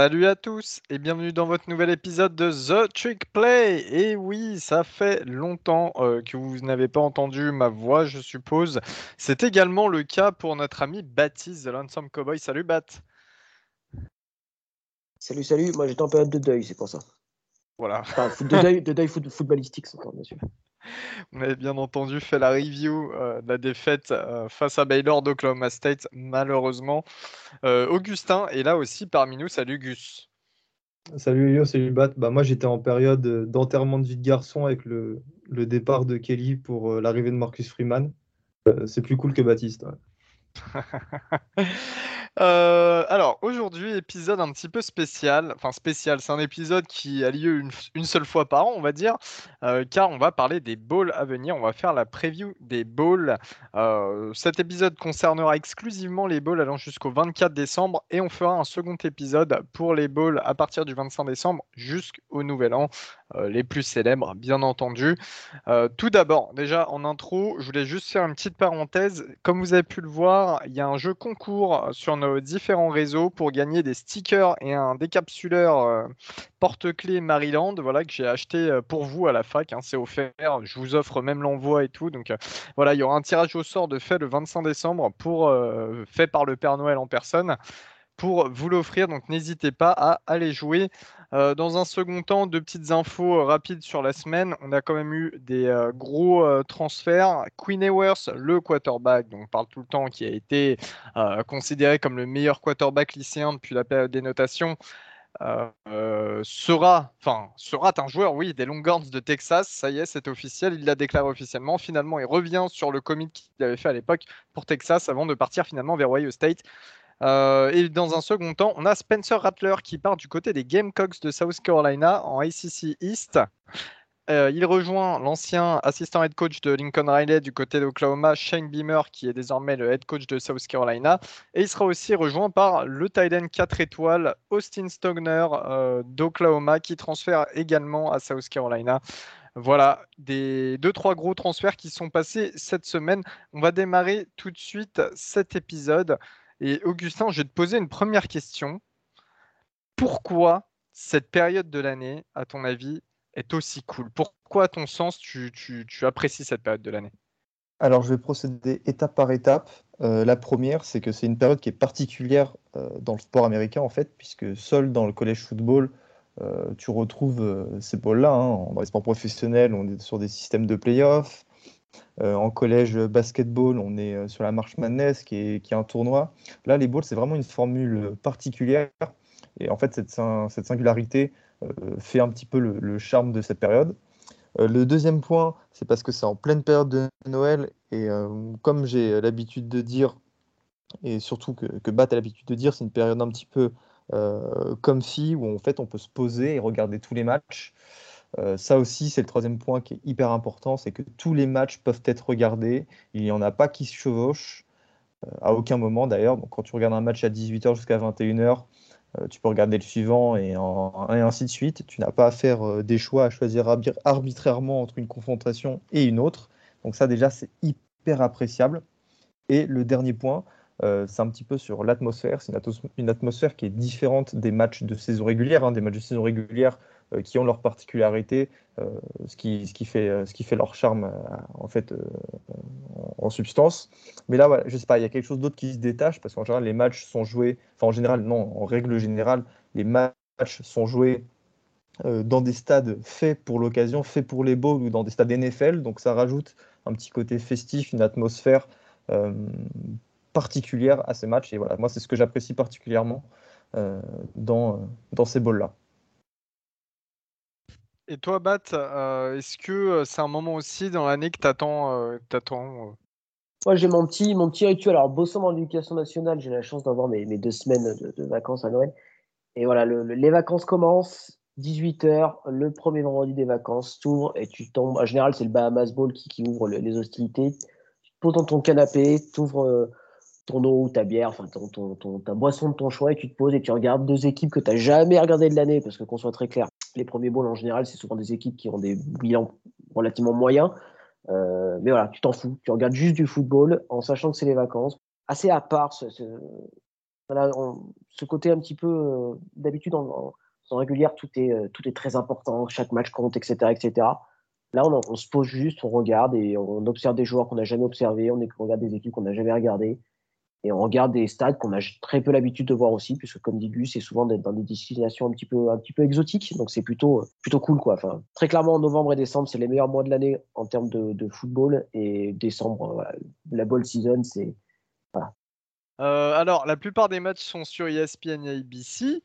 Salut à tous et bienvenue dans votre nouvel épisode de The Trick Play. Et oui, ça fait longtemps euh, que vous n'avez pas entendu ma voix, je suppose. C'est également le cas pour notre ami Baptiste The Lonesome Cowboy. Salut Bat. Salut, salut. Moi j'étais en période de deuil, c'est pour ça. Voilà. Enfin, de deuil, de deuil footballistique, encore, bien sûr. On avait bien entendu fait la review euh, de la défaite euh, face à Baylor d'Oklahoma State, malheureusement. Euh, Augustin est là aussi parmi nous. Salut Gus. Salut Elio, salut Bat. Bah, moi j'étais en période d'enterrement de vie de garçon avec le, départ de Kelly pour l'arrivée de Marcus Freeman. c'est plus cool que Baptiste. Euh, alors aujourd'hui, épisode un petit peu spécial. Enfin spécial, c'est un épisode qui a lieu une, seule fois par an, on va dire, euh, car on va parler des bowls à venir. On va faire la preview des bowls. Euh, cet épisode concernera exclusivement les bowls allant jusqu'au 24 décembre et on fera un second épisode pour les bowls à partir du 25 décembre jusqu'au Nouvel An. Euh, les plus célèbres, bien entendu. Euh, tout d'abord, déjà en intro, je voulais juste faire une petite parenthèse. Comme vous avez pu le voir, il y a un jeu concours sur nos différents réseaux pour gagner des stickers et un décapsuleur euh, porte-clés Maryland, voilà que j'ai acheté pour vous à la fac. Hein, c'est offert. Je vous offre même l'envoi et tout. Donc voilà, il y aura un tirage au sort de fait le 25 décembre pour fait par le Père Noël en personne pour vous l'offrir. Donc n'hésitez pas à aller jouer. Euh, dans un second temps, deux petites infos euh, rapides sur la semaine. On a quand même eu des euh, gros transferts. Queen Ewers, le quarterback, dont on parle tout le temps, qui a été considéré comme le meilleur quarterback lycéen depuis la période des notations. sera, enfin, sera un joueur, oui, des Longhorns de Texas. Ça y est, c'est officiel. Il l'a déclaré officiellement. Finalement, il revient sur le commit qu'il avait fait à l'époque pour Texas avant de partir finalement vers Ohio State. Euh, et dans un second temps, on a Spencer Rattler qui part du côté des Gamecocks de South Carolina en ACC East. Euh, il rejoint l'ancien assistant head coach de Lincoln Riley du côté d'Oklahoma, Shane Beamer, qui est désormais le head coach de South Carolina. Et il sera aussi rejoint par le tight end 4 étoiles, Austin Stogner euh, d'Oklahoma, qui transfère également à South Carolina. Voilà, des deux trois gros transferts qui sont passés cette semaine. On va démarrer tout de suite cet épisode. Et Augustin, je vais te poser une première question. Pourquoi cette période de l'année, à ton avis, est aussi cool? Pourquoi, à ton sens, tu, apprécies cette période de l'année? Alors, je vais procéder étape par étape. Euh, la première, c'est que c'est une période qui est particulière euh, dans le sport américain, en fait, puisque seul dans le collège football, euh, tu retrouves ces balles-là. Hein. Dans les sports on est sur des systèmes de playoffs. Euh, en collège basketball, on est euh, sur la March Madness, qui est, qui est un tournoi. Là, les balls, c'est vraiment une formule particulière. Et en fait, cette, cette singularité euh, fait un petit peu le, charme de cette période. le deuxième point, c'est parce que c'est en pleine période de Noël. Et comme j'ai l'habitude de dire, et surtout que, que Bat a l'habitude de dire, c'est une période un petit peu comme si, où en fait on peut se poser et regarder tous les matchs. Euh, ça aussi, c'est le troisième point qui est hyper important, c'est que tous les matchs peuvent être regardés. Il n'y en a pas qui se chevauchent, euh, à aucun moment d'ailleurs. Donc quand tu regardes un match à 18h jusqu'à 21h, euh, tu peux regarder le suivant et, ainsi de suite. Tu n'as pas à faire des choix, à choisir arbitrairement entre une confrontation et une autre. Donc ça déjà, c'est hyper appréciable. Et le dernier point, c'est un petit peu sur l'atmosphère. C'est une, atmosphère qui est différente des matchs de saison régulière. Hein. Des matchs de saison régulière, qui ont leur particularité, euh, ce, qui, ce, qui fait, euh, ce qui fait leur charme en fait en, substance. Mais là, voilà, je sais pas, il y a quelque chose d'autre qui se détache parce qu'en général, les matchs sont joués, enfin en général, non, en règle générale, les matchs sont joués dans des stades faits pour l'occasion, faits pour les beaux ou dans des stades NFL. Donc ça rajoute un petit côté festif, une atmosphère particulière à ces matchs. Et voilà, moi, c'est ce que j'apprécie particulièrement dans, dans ces bowls-là. Et toi, Bat, euh, est-ce que euh, c'est un moment aussi dans l'année que tu attends, euh, Moi, j'ai mon petit, mon petit rituel. Alors, bossant dans l'éducation nationale, j'ai la chance d'avoir mes, deux semaines de, vacances à Noël. Et voilà, les vacances commencent, 18h, le premier vendredi des vacances, ouvres et tu tombes. En général, c'est le Bahamas Bowl qui, ouvre les hostilités. Tu te poses dans ton canapé, tu ouvres ton eau ou ta bière, enfin ton, ta boisson de ton choix et tu te poses et tu regardes deux équipes que tu n'as jamais regardées de l'année, parce que qu'on soit très clair, les premiers bowls en général, c'est souvent des équipes qui ont des bilans relativement moyens. Euh, mais voilà, tu t'en fous. Tu regardes juste du football en sachant que c'est les vacances. Assez à part ce côté un petit peu, d'habitude, en, régulière, tout est, tout est très important, chaque match compte, etc. etc. Là, on, se pose juste, on regarde et on observe des joueurs qu'on n'a jamais observés, on, regarde des équipes qu'on n'a jamais regardées. Et on regarde des stades qu'on a très peu l'habitude de voir aussi, puisque comme dit Gus, c'est souvent d'être dans des destinations un petit peu, un petit peu exotiques. Donc c'est plutôt, plutôt cool. Quoi. Enfin, très clairement, novembre et décembre, c'est les meilleurs mois de l'année en termes de, de, football. Et décembre, la ball season, c'est. Euh, alors, la plupart des matchs sont sur ESPN et ABC.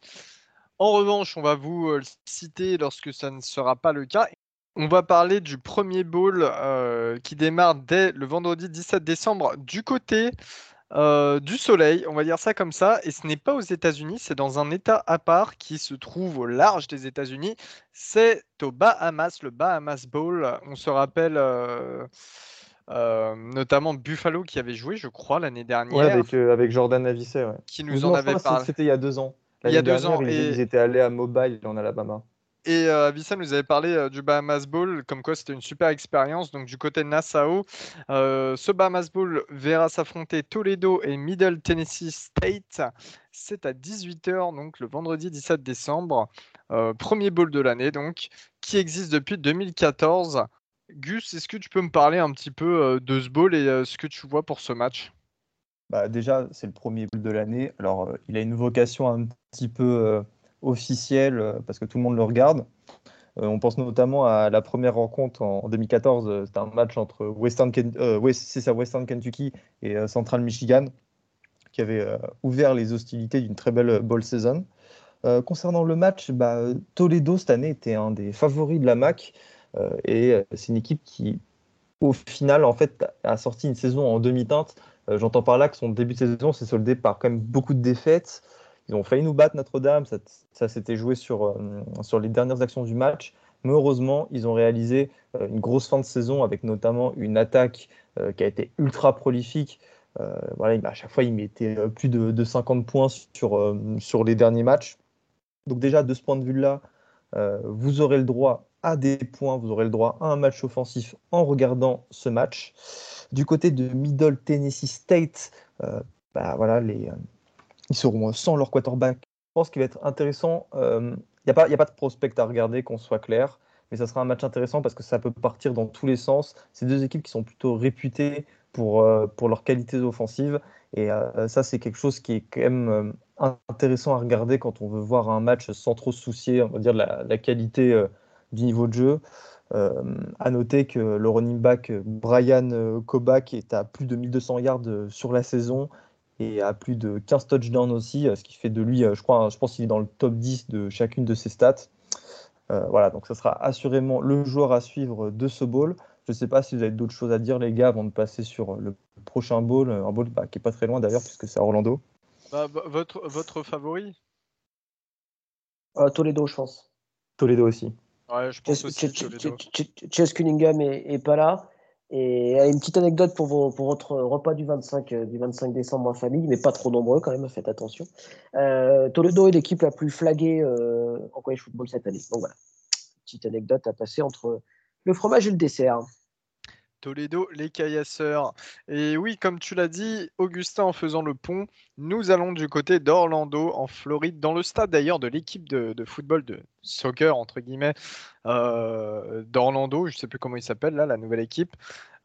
En revanche, on va vous euh, citer lorsque ça ne sera pas le cas. On va parler du premier bowl euh, qui démarre dès le vendredi 17 décembre du côté euh, du soleil, on va dire ça comme ça, et ce n'est pas aux États-Unis, c'est dans un État à part qui se trouve au large des États-Unis. C'est au Bahamas, le Bahamas Bowl. On se rappelle euh, euh, notamment Buffalo qui avait joué, je crois, l'année dernière. Ouais, avec, avec Jordan ouais. Qui nous en avait parlé. C'était il y a deux ans. Il y a deux ans. Ils, et... ils étaient allés à Mobile en Alabama. Et euh, nous avait parlé euh, du Bahamas Bowl, comme quoi c'était une super expérience. Donc du côté de Nassau, euh, ce Bahamas Bowl verra s'affronter Toledo et Middle Tennessee State. C'est à 18h, donc le vendredi 17 décembre. premier bowl de l'année, donc, qui existe depuis 2014. Gus, est-ce que tu peux me parler un petit peu de ce bowl et ce que tu vois pour ce match? Bah, Déjà, c'est le premier bowl de l'année. Alors, il a une vocation un petit peu officiel euh, parce que tout le monde le regarde. Euh, on pense notamment à la première rencontre en 2014, euh, c'était un match entre Western, Western Kentucky et Central Michigan qui avait ouvert les hostilités d'une très belle ball season. concernant le match, bah, Toledo cette année était un des favoris de la MAC et c'est une équipe qui, au final, en fait, a sorti une saison en demi-teinte. J'entends par là que son début de saison s'est soldé par quand même beaucoup de défaites. Ils ont failli nous battre Notre-Dame, ça, s'était joué sur, euh, sur les dernières actions du match. Mais heureusement, ils ont réalisé euh, une grosse fin de saison avec notamment une attaque euh, qui a été ultra prolifique. voilà, à chaque fois, ils mettaient plus de, 50 points sur, sur les derniers matchs. Donc déjà, de ce point de vue-là, vous aurez le droit à des points, vous aurez le droit à un match offensif en regardant ce match. Du côté de Middle Tennessee State, bah, voilà, les, ils seront sans leur quarterback. Je pense qu'il va être intéressant. Il euh, n'y a, pas, a pas de prospect à regarder, qu'on soit clair. Mais ça sera un match intéressant parce que ça peut partir dans tous les sens. C'est deux équipes qui sont plutôt réputées pour, euh, pour leurs qualités offensives. Et euh, ça, c'est quelque chose qui est quand même intéressant à regarder quand on veut voir un match sans trop se soucier, on va dire, de la, qualité du niveau de jeu. à noter que le running back Brian Kobach est à plus de 1200 yards sur la saison et a plus de 15 touchdowns aussi, euh, ce qui fait de lui, euh, je crois, je pense qu'il est dans le top 10 de chacune de ses stats. Euh, voilà, donc ça sera assurément le joueur à suivre de ce bowl. Je ne sais pas si vous avez d'autres choses à dire, les gars, avant de passer sur le prochain bowl, un bowl bah, qui est pas très loin d'ailleurs, puisque c'est à Orlando. Bah, votre, votre favori? Toledo, je pense. Toledo aussi. Ouais, je pense aussi Chase Cunningham est, pas là. Et une petite anecdote pour, votre repas du 25, euh, du 25 décembre en famille, mais pas trop nombreux quand même, faites attention. Euh, Toledo est l'équipe la plus flaguée euh, en college football cette année. Donc voilà, petite anecdote à passer entre le fromage et le dessert. Toledo, les caillasseurs. Et oui, comme tu l'as dit, Augustin, en faisant le pont, nous allons du côté d'Orlando, en Floride, dans le stade d'ailleurs de l'équipe de, football de soccer, entre guillemets, euh, d'Orlando. Je ne sais plus comment il s'appelle, là, la nouvelle équipe.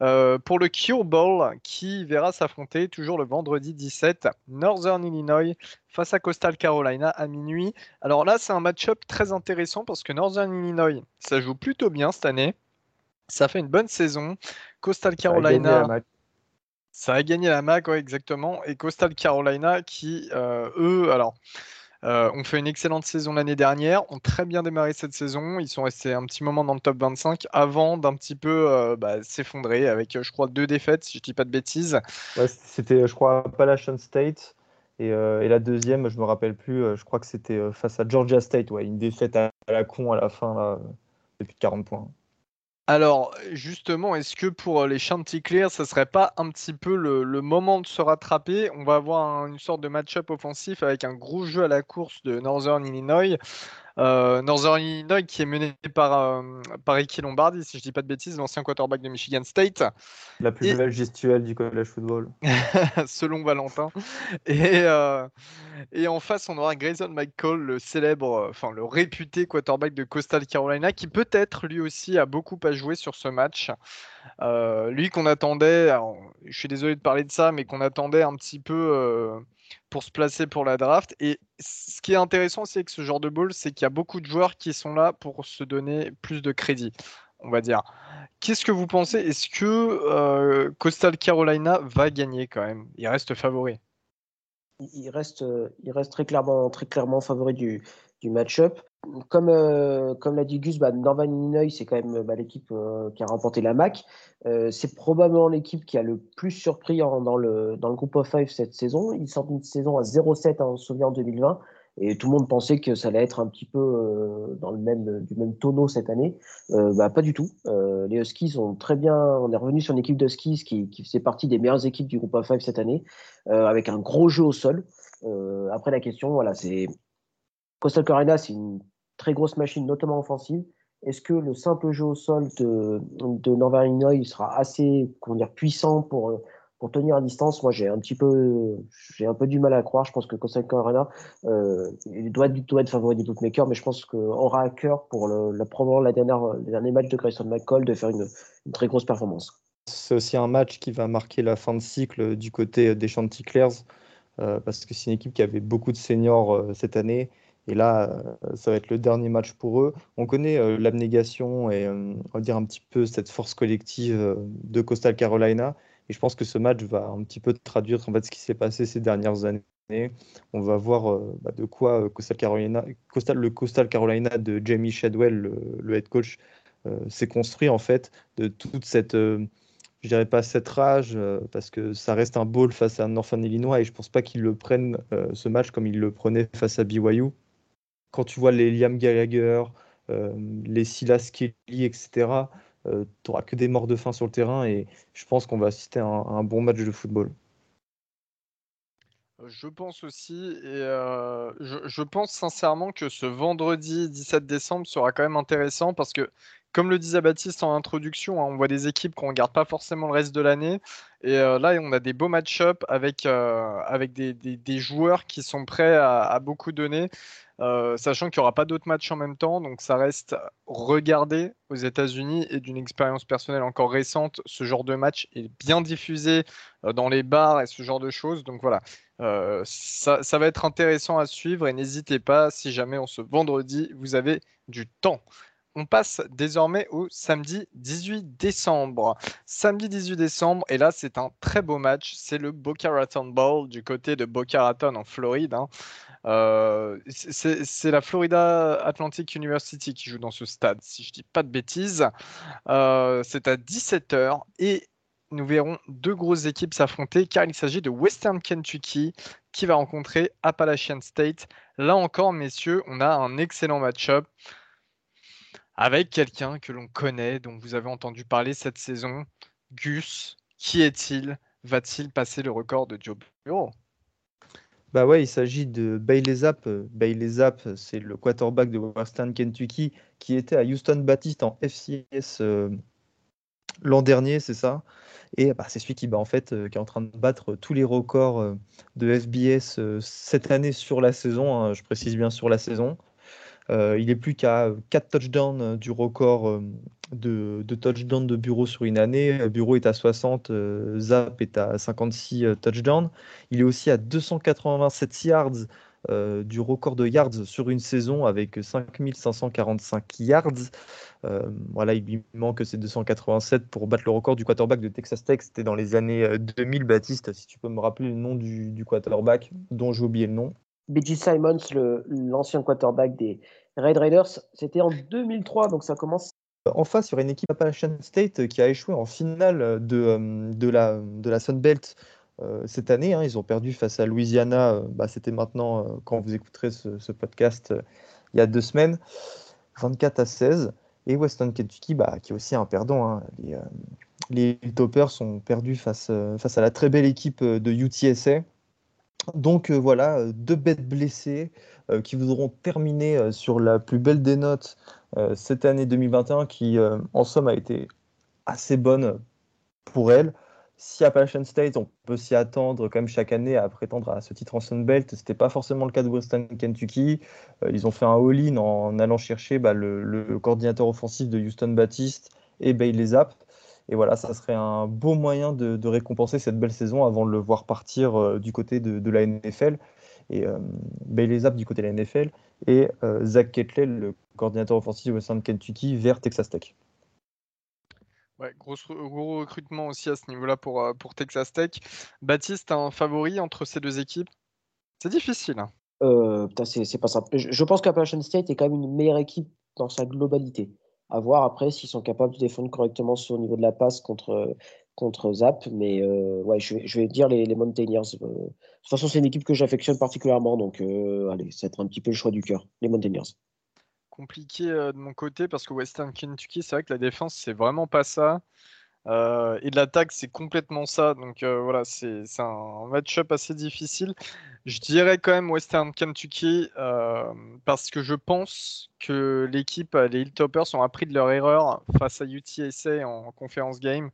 Euh, pour le Cure Bowl, qui verra s'affronter toujours le vendredi 17, Northern Illinois face à Coastal Carolina à minuit. Alors là, c'est un match-up très intéressant parce que Northern Illinois, ça joue plutôt bien cette année. Ça fait une bonne saison. Coastal Carolina. Ça a gagné la MAC, ouais, exactement. Et Coastal Carolina qui, euh, eux, alors, euh, ont fait une excellente saison l'année dernière, ont très bien démarré cette saison. Ils sont restés un petit moment dans le top 25 avant d'un petit peu euh, bah, s'effondrer avec, je crois, deux défaites, si je ne dis pas de bêtises. c'était, je crois, Appalachian State. Et, la deuxième, je me rappelle plus, je crois que c'était face à Georgia State, ouais, une défaite à, la con à la fin, là, depuis 40 points. Alors, justement, est-ce que pour les Chanticleer, ce serait pas un petit peu le, moment de se rattraper? On va avoir une sorte de match-up offensif avec un gros jeu à la course de Northern Illinois. Northern Illinois qui est mené par, par Ricky Lombardi, si je dis pas de bêtises, l'ancien quarterback de Michigan State. La plus belle gestuelle du college football. Selon Valentin. Et, et en face, on aura Grayson McCall, le célèbre, enfin le réputé quarterback de Coastal Carolina, qui peut-être lui aussi a beaucoup à jouer sur ce match. lui qu'on attendait, je suis désolé de parler de ça, mais qu'on attendait un petit peu pour se placer pour la draft. Et ce qui est intéressant c'est que ce genre de ball, c'est qu'il y a beaucoup de joueurs qui sont là pour se donner plus de crédit, on va dire. Qu'est-ce que vous pensez? Est-ce que euh, Coastal Carolina va gagner quand même? Il reste favori. Il reste, il reste très clairement, très clairement favori du, du match-up. Comme, euh, comme l'a dit Gus, bah, Northern Illinois, c'est quand même bah, l'équipe euh, qui a remporté la MAC. Euh, c'est probablement l'équipe qui a le plus surpris dans, le, dans le groupe of five cette saison. Ils sortent une saison à 0-7, hein, on se souvient, en 2020. Et tout le monde pensait que ça allait être un petit peu dans le même, du même tonneau cette année. bah, pas du tout. les Huskies ont très bien. On est revenu sur une équipe d'Huskies qui, qui faisait partie des meilleures équipes du groupe of five cette année, avec un gros jeu au sol. après, la question, voilà, c'est Coastal Carolina, c'est une très grosse machine, notamment offensive. Est-ce que le simple jeu au sol de, de Northern Illinois sera assez comment dire, puissant pour, pour tenir à distance? Moi, j'ai un petit peu, j'ai un peu du mal à croire. Je pense que Coastal Carolina euh, doit, doit être favori des bookmakers, mais je pense qu'on aura à cœur pour le, la, probablement la dernière, dernier match de Grayson McCall de faire une, une très grosse performance. C'est aussi un match qui va marquer la fin de cycle du côté des Chanticleers, euh, parce que c'est une équipe qui avait beaucoup de seniors euh, cette année et là, euh, ça va être le dernier match pour eux. On connaît euh, l'abnégation et euh, on va dire un petit peu cette force collective de Coastal Carolina. Et je pense que ce match va un petit peu traduire en fait ce qui s'est passé ces dernières années. On va voir bah, de quoi Coastal Carolina, Coastal, le Coastal Carolina de Jamie Shadwell, le, head coach, s'est construit en fait de toute cette je pas cette rage, parce que ça reste un bowl face à Northern Illinois et je pense pas qu'ils le prennent ce match comme ils le prenaient face à BYU quand tu vois les Liam Gallagher, euh, les Silas Kelly, etc., tu n'auras que des morts de faim sur le terrain et je pense qu'on va assister à un, bon match de football. Je pense aussi, et euh, je, pense sincèrement que ce vendredi 17 décembre sera quand même intéressant parce que, comme le disait Baptiste en introduction, hein, on voit des équipes qu'on ne regarde pas forcément le reste de l'année. Et euh, là, on a des beaux match-up avec, avec des, joueurs qui sont prêts à beaucoup donner. Euh, sachant qu'il n'y aura pas d'autres matchs en même temps, donc ça reste regardé aux États-Unis et d'une expérience personnelle encore récente, ce genre de match est bien diffusé euh, dans les bars et ce genre de choses. Donc voilà, euh, ça, va être intéressant à suivre et n'hésitez pas si jamais on se vendredi, vous avez du temps. On passe désormais au samedi 18 décembre. Samedi 18 décembre, et là c'est un très beau match, c'est le Boca Raton Bowl du côté de Boca Raton en Floride. Hein. Euh, c'est la Florida Atlantic University qui joue dans ce stade, si je dis pas de bêtises. Euh, c'est à 17h et nous verrons deux grosses équipes s'affronter car il s'agit de Western Kentucky qui va rencontrer Appalachian State. Là encore, messieurs, on a un excellent match-up avec quelqu'un que l'on connaît, dont vous avez entendu parler cette saison. Gus, qui est-il? Va-t-il passer le record de Joe Burrow? Bah ouais, il s'agit de Bailey Zapp. Bailey Zapp, c'est le quarterback de Western Kentucky qui était à Houston Baptiste en FCS euh, l'an dernier, c'est ça? Et bah, c'est celui qui, bah, en fait, euh, qui est en train de battre tous les records euh, de FBS cette année sur la saison. Hein, je précise bien sur la saison. Euh, il est plus qu'à 4 touchdowns euh, du record euh, de, touchdowns de Bureau sur une année. Bureau est à 60, Zap est à 56 touchdowns. Il est aussi à 287 yards du record de yards sur une saison avec 5545 yards. voilà, il manque ces 287 pour battre le record du quarterback de Texas Tech. C'était dans les années 2000, Baptiste, si tu peux me rappeler le nom du quarterback dont j'ai oublié le nom. B.J. Simons, l'ancien quarterback des Red Raiders, c'était en 2003, donc ça commence. En face, il y aurait une équipe Appalachian State qui a échoué en finale de, euh, de, la, de Sun Belt euh, cette année. Hein. Ils ont perdu face à Louisiana, euh, bah, c'était maintenant, quand vous écouterez ce, podcast, il y a deux semaines, 24 à 16. Et Western Kentucky, bah, qui est aussi un perdant. Hein. Les, les Toppers sont perdus face, face à la très belle équipe de UTSA. Donc voilà, deux bêtes blessées qui voudront terminer sur la plus belle des notes cette année 2021 qui en somme a été assez bonne pour elles. Si Appalachian State, on peut s'y attendre comme chaque année à prétendre à ce titre en Sun Belt, ce n'était pas forcément le cas de Western Kentucky. Euh, ils ont fait un all-in en allant chercher bah, le, coordinateur offensif de Houston Baptiste et Bailey Zapp. Et voilà, ça serait un beau moyen de, récompenser cette belle saison avant de le voir partir euh, du côté de, la NFL. Et euh, Bailey Zapp du côté de la NFL et Zach Ketley, le coordinateur offensif de Western Kentucky, vers Texas Tech. Ouais, gros, gros, recrutement aussi à ce niveau-là pour, euh, pour Texas Tech. Baptiste, un favori entre ces deux équipes? C'est difficile. Hein. Euh, c'est pas simple. Je, pense qu'Appalachian State est quand même une meilleure équipe dans sa globalité. À voir après s'ils sont capables de défendre correctement le niveau de la passe contre, contre Zap. Mais euh, ouais, je vais, dire les, les Mountaineers. Euh, de toute façon, c'est une équipe que j'affectionne particulièrement. Donc, allez, ça va être un petit peu le choix du cœur. Les Mountaineers compliqué de mon côté parce que Western Kentucky, c'est vrai que la défense, c'est vraiment pas ça. et de l'attaque, c'est complètement ça. Donc voilà, c'est un match-up assez difficile. Je dirais quand même Western Kentucky parce que je pense que l'équipe, les Hilltoppers, ont appris de leur erreur face à UTSA en conférence game.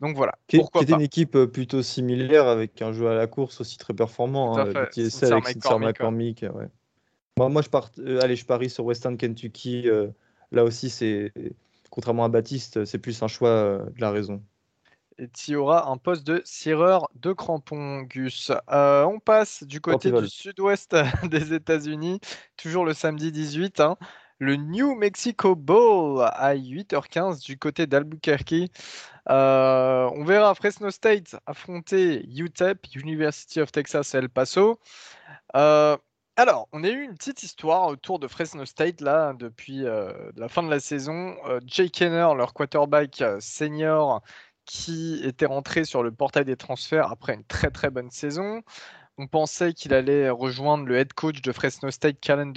Donc voilà. Qui, était une équipe plutôt similaire avec un jeu à la course aussi très performant. Hein, UTSA avec Sinclair McCormick. Ouais. Moi, je, part, euh, allez, je parie sur Western Kentucky. Euh, là aussi, c'est contrairement à Baptiste, c'est plus un choix euh, de la raison. Et tu auras un poste de cireur de crampons, Gus. on passe du côté du sud-ouest des États-Unis, toujours le samedi 18. Hein. le New Mexico Bowl à 8h15 du côté d'Albuquerque. on verra Fresno State affronter UTEP, University of Texas El Paso. Alors, on a eu une petite histoire autour de Fresno State là depuis euh, la fin de la saison. Euh, Jake Kenner, leur quarterback euh, senior, qui était rentré sur le portail des transferts après une très très bonne saison. On pensait qu'il allait rejoindre le head coach de Fresno State, Callan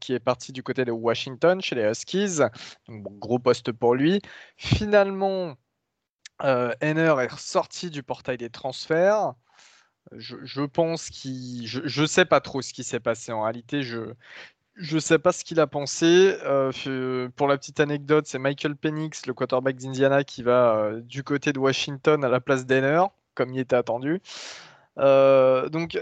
qui est parti du côté de Washington chez les Huskies. Gros poste pour lui. Finalement, Henner est ressorti du portail des transferts je, pense qu'il. Je ne sais pas trop ce qui s'est passé en réalité. Je ne sais pas ce qu'il a pensé. Euh, pour la petite anecdote, c'est Michael Penix, le quarterback d'Indiana, qui va euh, du côté de Washington à la place d'Enner, comme il était attendu. Euh, donc,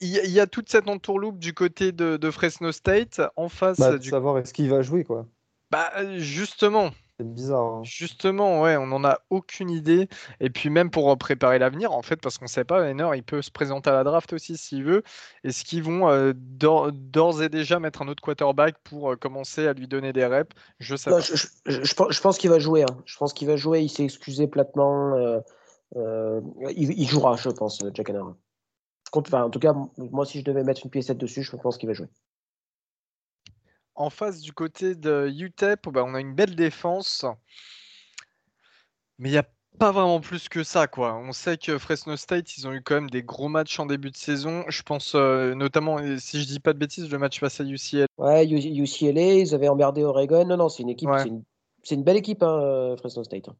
il y, a toute cette entourloupe du côté de, Fresno State en face. Bah, du... Savoir est-ce qu'il va jouer, quoi. Bah, justement, c'est bizarre. Hein. Justement, ouais, on n'en a aucune idée. Et puis même pour préparer l'avenir, en fait, parce qu'on ne sait pas, Henner, il peut se présenter à la draft aussi s'il veut. Est-ce qu'ils vont euh, d'ores et déjà mettre un autre quarterback pour euh, commencer à lui donner des reps? Je sais pas. Je, pense qu'il va jouer. Hein. Je pense qu'il va jouer. Il s'est excusé platement. Euh, il, jouera, je pense, Jack Henner. en tout cas, moi, si je devais mettre une pièce dessus, je pense qu'il va jouer en face du côté de UTEP, bah, on a une belle défense. Mais il n'y a pas vraiment plus que ça. quoi. On sait que Fresno State, ils ont eu quand même des gros matchs en début de saison. Je pense euh, notamment, si je dis pas de bêtises, le match face à UCLA. Ouais, UCLA, ils avaient emmerdé Oregon. Non, non, c'est une équipe, c'est une, belle équipe, hein, euh, Fresno State.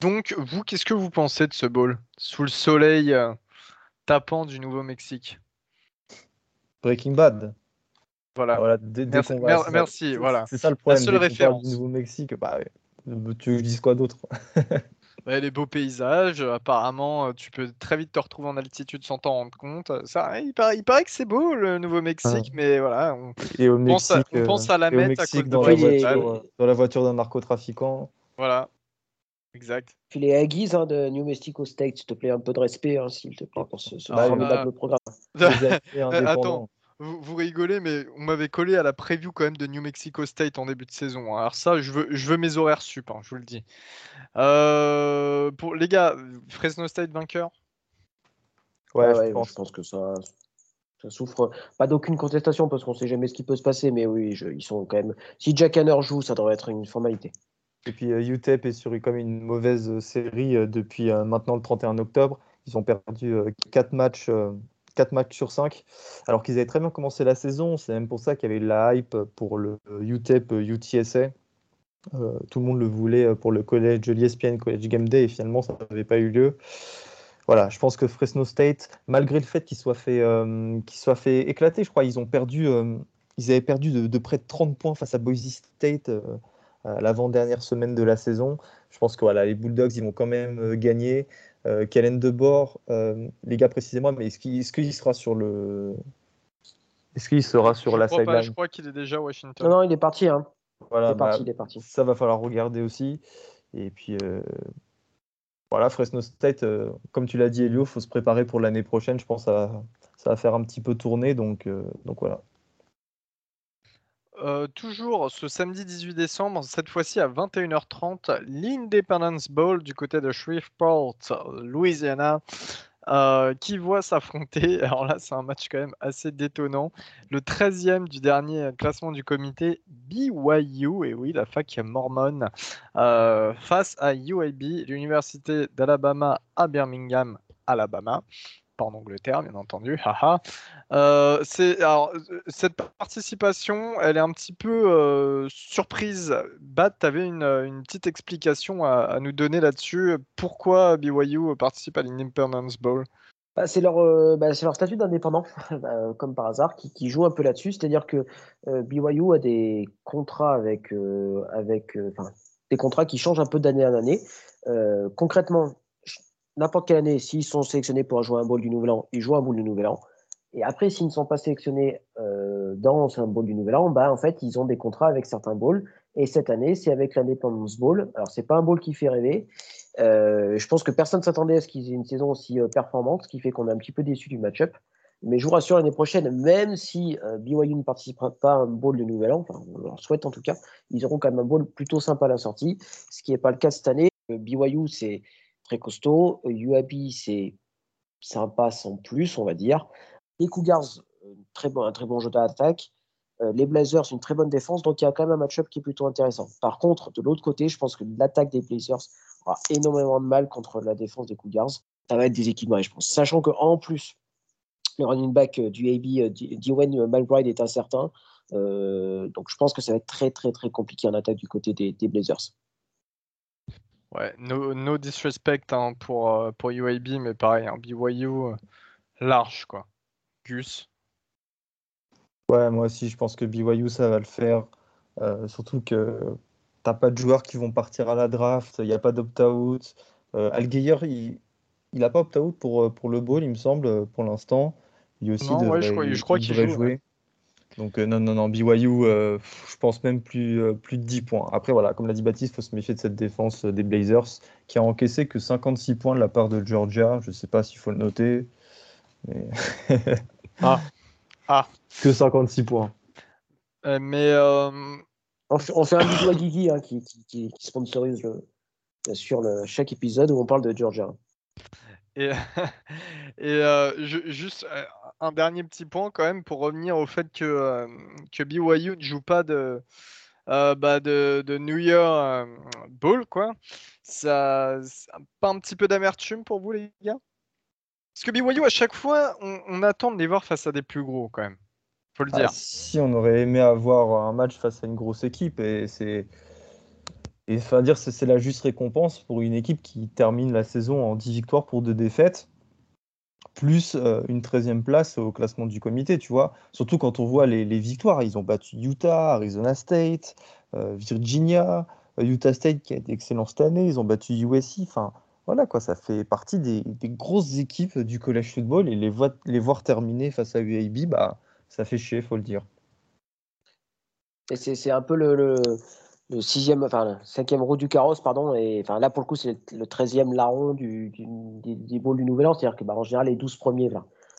Donc, vous, qu'est-ce que vous pensez de ce bowl? Sous le soleil euh, tapant du Nouveau-Mexique? Breaking Bad. Voilà. merci, voilà. C'est ça le problème. La seule référence. Du Nouveau-Mexique, bah, tu veux que je dise quoi d'autre? Les beaux paysages, apparemment, euh, tu peux très vite te retrouver en altitude sans t'en rendre compte. Ça, il, paraît, il paraît que c'est beau le Nouveau-Mexique, ah. mais voilà. On, et au pense, à, on pense à la mettre à cause dans, de la voiture, dans la voiture d'un narcotrafiquant. Voilà. Exact. Puis les Aggies hein, de New Mexico State, s'il te plaît, un peu de respect, hein, s'il te plaît, pour ce, ah, formidable programme. Attends, vous, rigolez, mais on m'avait collé à la preview quand même de New Mexico State en début de saison. Hein. Alors ça, je veux, je veux mes horaires sup, hein, je vous le dis. Euh, pour les gars, Fresno State vainqueur? Ouais, je, pense. que ça, ça souffre pas d'aucune contestation parce qu'on sait jamais ce qui peut se passer, mais oui, ils sont quand même. Si Jack Hanner joue, ça devrait être une formalité. Et puis UTEP est sur comme une mauvaise série euh, depuis euh, maintenant le 31 octobre. Ils ont perdu 4 matchs 4 matchs sur 5, alors qu'ils avaient très bien commencé la saison. C'est même pour ça qu'il y avait la hype pour le UTEP UTSA. Euh, tout le monde le voulait pour le collège l'ESPN College Game Day et finalement ça n'avait pas eu lieu. voilà, je pense que Fresno State, malgré le fait qu'ils soient fait, euh, fait éclater, je crois, ils ont perdu, euh, ils avaient perdu de, près de 30 points face à Boise State euh, l'avant-dernière semaine de la saison. Je pense que voilà, les Bulldogs, ils vont quand même gagner. Kellen DeBoer, les gars, précisément, mais est-ce qu'il sera sur le. Est-ce qu'il sera sur la sideline Je crois qu'il est déjà à Washington. Non, non, il est parti. Hein. Voilà, il est parti, bah, il est parti. Ça va falloir regarder aussi. Et puis, voilà, Fresno State, euh, comme tu l'as dit, Elio, il faut se préparer pour l'année prochaine. Je pense que ça, va faire un petit peu tourner. Donc, euh, donc voilà. Euh, toujours ce samedi 18 décembre, cette fois-ci à 21h30, l'Independence Bowl du côté de Shreveport, Louisiana. Euh, qui voit s'affronter, alors là c'est un match quand même assez détonnant, le 13e du dernier classement du comité, BYU, et oui la fac mormone, euh, face à UAB, l'université d'Alabama à Birmingham, Alabama en Angleterre, bien entendu. Euh, c'est alors cette participation, elle est un petit peu euh, surprise. Bat, tu avais une, petite explication à, nous donner là-dessus. Pourquoi BYU participe à l'Independence Bowl? Bah, c'est leur, euh, bah, leur statut d'indépendant, bah, comme par hasard, qui, joue un peu là-dessus. C'est-à-dire que BYU a des contrats avec, avec des contrats qui changent un peu d'année en année. concrètement, n'importe quelle année, s'ils sont sélectionnés pour jouer un bowl du Nouvel An, ils jouent un bowl du Nouvel An. Et après, s'ils ne sont pas sélectionnés euh, dans un bowl du Nouvel An, bah, en fait, ils ont des contrats avec certains bowls. Et cette année, c'est avec l'Independence Bowl. Alors, c'est pas un bowl qui fait rêver. Euh, je pense que personne ne s'attendait à ce qu'ils aient une saison aussi euh, performante, ce qui fait qu'on est un petit peu déçu du match-up. Mais je vous rassure, l'année prochaine, même si BYU ne participera pas à un bowl du Nouvel An, enfin, on leur souhaite en tout cas, ils auront quand même un bowl plutôt sympa à la sortie, ce qui n'est pas le cas cette année. BYU, c'est très costaud. UAB, c'est sympa sans plus, on va dire. Les Cougars, euh, très bon, un très bon jeu d'attaque. Euh, les Blazers, une très bonne défense. Donc, il y a quand même un match-up qui est plutôt intéressant. Par contre, de l'autre côté, je pense que l'attaque des Blazers aura énormément de mal contre la défense des Cougars. Ça va être déséquilibré, je pense. Sachant qu'en plus, le running back euh, du AB, Dwayne McBride, est incertain. donc, je pense que ça va être très, très, très compliqué en attaque du côté des Blazers. Ouais, no, disrespect hein, pour, euh, pour UAB, mais pareil, un BYU euh, large, quoi. Gus. Ouais, moi aussi, je pense que BYU, ça va le faire. Euh, surtout que t'as pas de joueurs qui vont partir à la draft, il n'y a pas d'opt-out. Euh, il n'a pas opt-out pour, pour le bowl, il me semble, pour l'instant. Il aussi non, ouais, je crois, je crois qu'il joue. Jouer. Donc euh, non, non, non, BYU, euh, je pense même plus, euh, plus de 10 points. Après, voilà, comme l'a dit Baptiste, il faut se méfier de cette défense des Blazers qui a encaissé que 56 points de la part de Georgia. Je ne sais pas s'il faut le noter. Mais... ah. ah. Que 56 points. mais on fait, un bisou à Guigui hein, qui, qui, sponsorise sur le, chaque épisode où on parle de Georgia. Et, et juste un dernier petit point quand même pour revenir au fait que, euh, que BYU ne joue pas de, euh, bah de, de, New Year euh, Bowl, quoi. Ça, pas un petit peu d'amertume pour vous, les gars? Parce que BYU, à chaque fois, on, attend de les voir face à des plus gros, quand même. Faut le ah, dire. si on aurait aimé avoir un match face à une grosse équipe, et c'est. Et enfin, dire c'est la juste récompense pour une équipe qui termine la saison en 10 victoires pour 2 défaites plus euh, une 13e place au classement du comité, tu vois. Surtout quand on voit les, victoires. Ils ont battu Utah, Arizona State, euh, Virginia, euh, Utah State qui a été excellent cette année. Ils ont battu USC. Enfin, voilà quoi, ça fait partie des, grosses équipes du college football et les, les voir terminer face à UAB, bah, ça fait chier, faut le dire. C'est un peu le sixième, enfin le cinquième roue du carrosse, pardon, et enfin là pour le coup c'est le treizième larron du, du, des, des du Nouvel An, c'est-à-dire que bah, en général les 12 premiers,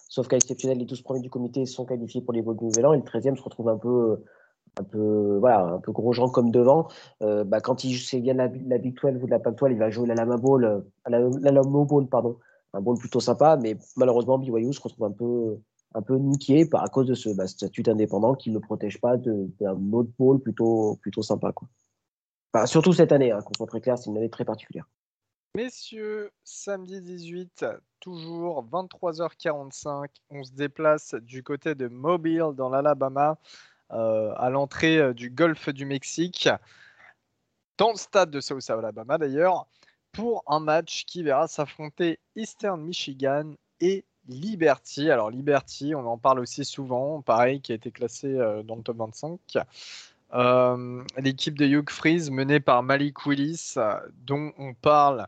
sauf cas exceptionnel, les 12 premiers du comité sont qualifiés pour les bowls du Nouvel An, et le treizième se retrouve un peu, un peu, voilà, un peu gros gens comme devant. Euh, bah, quand il c'est bien la, la Big 12 ou la Pac 12, il va jouer la Lama Bowl, euh, la, la Lama Bowl, pardon, un bowl plutôt sympa, mais malheureusement BYU se retrouve un peu un peu niqué par, à cause de ce bah, statut d'indépendant qui ne le protège pas d'un autre bowl plutôt, plutôt sympa. Quoi surtout cette année, hein, qu'on soit très clair, c'est une année très particulière. Messieurs, samedi 18, toujours 23h45, on se déplace du côté de Mobile dans l'Alabama, euh, à l'entrée euh, du golfe du Mexique, dans le stade de South Alabama d'ailleurs, pour un match qui verra s'affronter Eastern Michigan et Liberty. Alors Liberty, on en parle aussi souvent, pareil, qui a été classé euh, dans le top 25. Euh, l'équipe de Hugh Freeze menée par Malik Willis, dont on parle,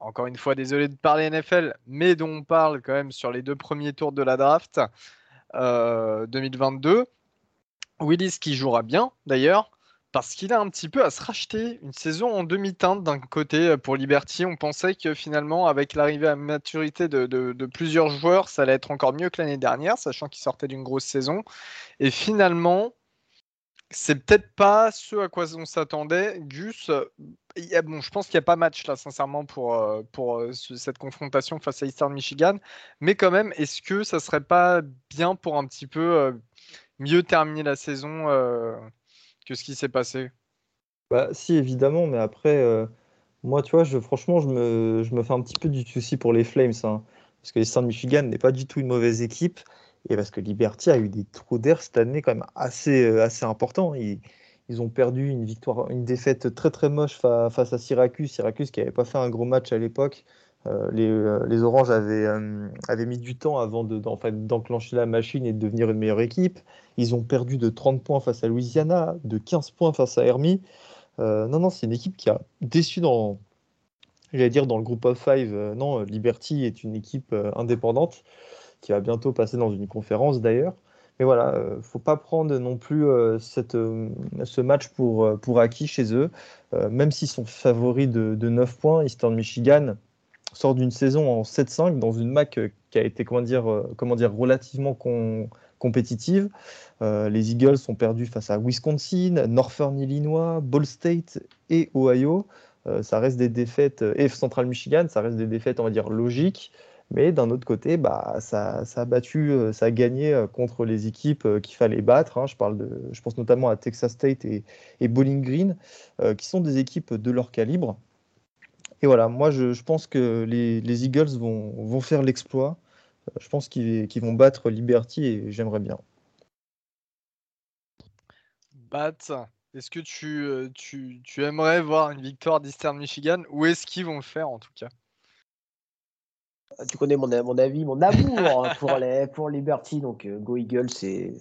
encore une fois, désolé de parler NFL, mais dont on parle quand même sur les deux premiers tours de la draft 2022. Euh, Willis qui jouera bien d'ailleurs, parce qu'il a un petit peu à se racheter une saison en demi-teinte d'un côté euh, pour Liberty. On pensait que finalement, avec l'arrivée à maturité de, plusieurs joueurs, ça allait être encore mieux que l'année dernière, sachant qu'il sortait d'une grosse saison. Et finalement, c'est peut-être pas ce à quoi on s'attendait. Gus, bon, je pense qu'il n'y a pas match là, sincèrement, pour, euh, pour euh, cette confrontation face à Eastern Michigan. Mais quand même, est-ce que ça serait pas bien pour un petit peu mieux terminer la saison que ce qui s'est passé? Bah, si, évidemment, mais après, euh, moi, tu vois, franchement, je me, je me fais un petit peu du souci pour les Flames, hein, parce que Saints Michigan n'est pas du tout une mauvaise équipe, et parce que Liberty a eu des trous d'air cette année quand même assez, euh, assez importants. Ils, ils ont perdu une victoire, une défaite très très moche face à Syracuse, Syracuse qui n'avait pas fait un gros match à l'époque. Euh, les, les, Oranges avaient, avaient, mis du temps avant d'enclencher la machine et de devenir une meilleure équipe. Ils ont perdu de 30 points face à Louisiana, de 15 points face à Hermie. Euh, non, non, c'est une équipe qui a déçu dans, j'allais dire dans le groupe of five. Euh, non, Liberty est une équipe euh, indépendante qui va bientôt passer dans une conférence d'ailleurs. Mais voilà, ne faut pas prendre non plus cette, ce match pour, pour acquis chez eux. même s'ils sont favoris de, de, 9 points, Eastern Michigan sort d'une saison en 7-5 dans une MAC qui a été comment dire, comment dire, relativement compétitive. Euh, les Eagles sont perdus face à Wisconsin, Northern Illinois, Ball State et Ohio. Euh, ça reste des défaites, euh, et Central Michigan, ça reste des défaites, on va dire, logiques. Mais d'un autre côté, bah, ça, ça, a battu, ça a gagné contre les équipes qu'il fallait battre. Hein. Je, parle de, je pense notamment à Texas State et, Bowling Green, qui sont des équipes de leur calibre. Et voilà, moi je, pense que les, les, Eagles vont, vont faire l'exploit. Je pense qu'ils vont battre Liberty et j'aimerais bien. est-ce que tu, tu, tu, aimerais voir une victoire d'Eastern Michigan ou est-ce qu'ils vont le faire en tout cas? Tu connais mon, mon, avis, mon amour hein, pour, les, pour Liberty, donc Go Eagles, c'est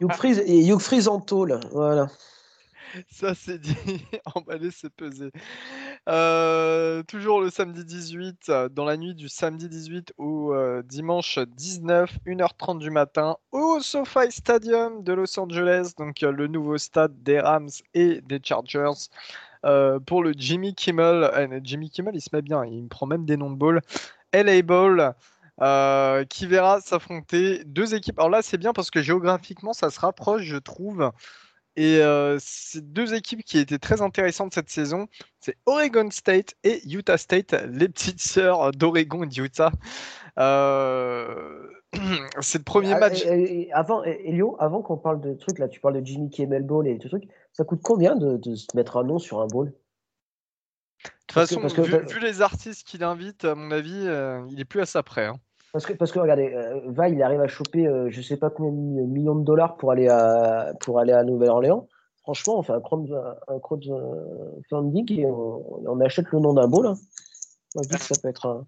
Hugh Freeze et Hugh Freeze en tôle, voilà. Ça c'est dit, emballer c'est peser. Euh, toujours le samedi 18, euh, dans la nuit du samedi 18 au euh, dimanche 19, 1h30 du matin, au SoFi Stadium de Los Angeles, donc le nouveau stade des Rams et des Chargers. pour le Jimmy Kimmel, Jimmy Kimmel il se met bien, il me prend même des noms de ball. LA Ball, qui verra s'affronter deux équipes. Alors là, c'est bien parce que géographiquement, ça se rapproche, je trouve. Et euh, c'est deux équipes qui étaient très intéressantes cette saison. C'est Oregon State et Utah State, les petites sœurs d'Oregon et d'Utah. Euh, c'est le premier ah, match. avant, Elio, avant qu'on parle de trucs, là, tu parles de Jimmy Kimmel Ball et tout truc. Ça coûte combien de, se mettre un nom sur un ball? De toute façon, vu, les artistes qu'il invite, à mon avis, euh, il est plus à ça près. Hein. Parce que, parce que regardez, euh, Va, il arrive à choper euh, je sais pas combien de millions de dollars pour aller à, pour aller à Nouvelle-Orléans. Franchement, on fait un, crowdfunding et on, achète le nom d'un beau là. ça peut être un.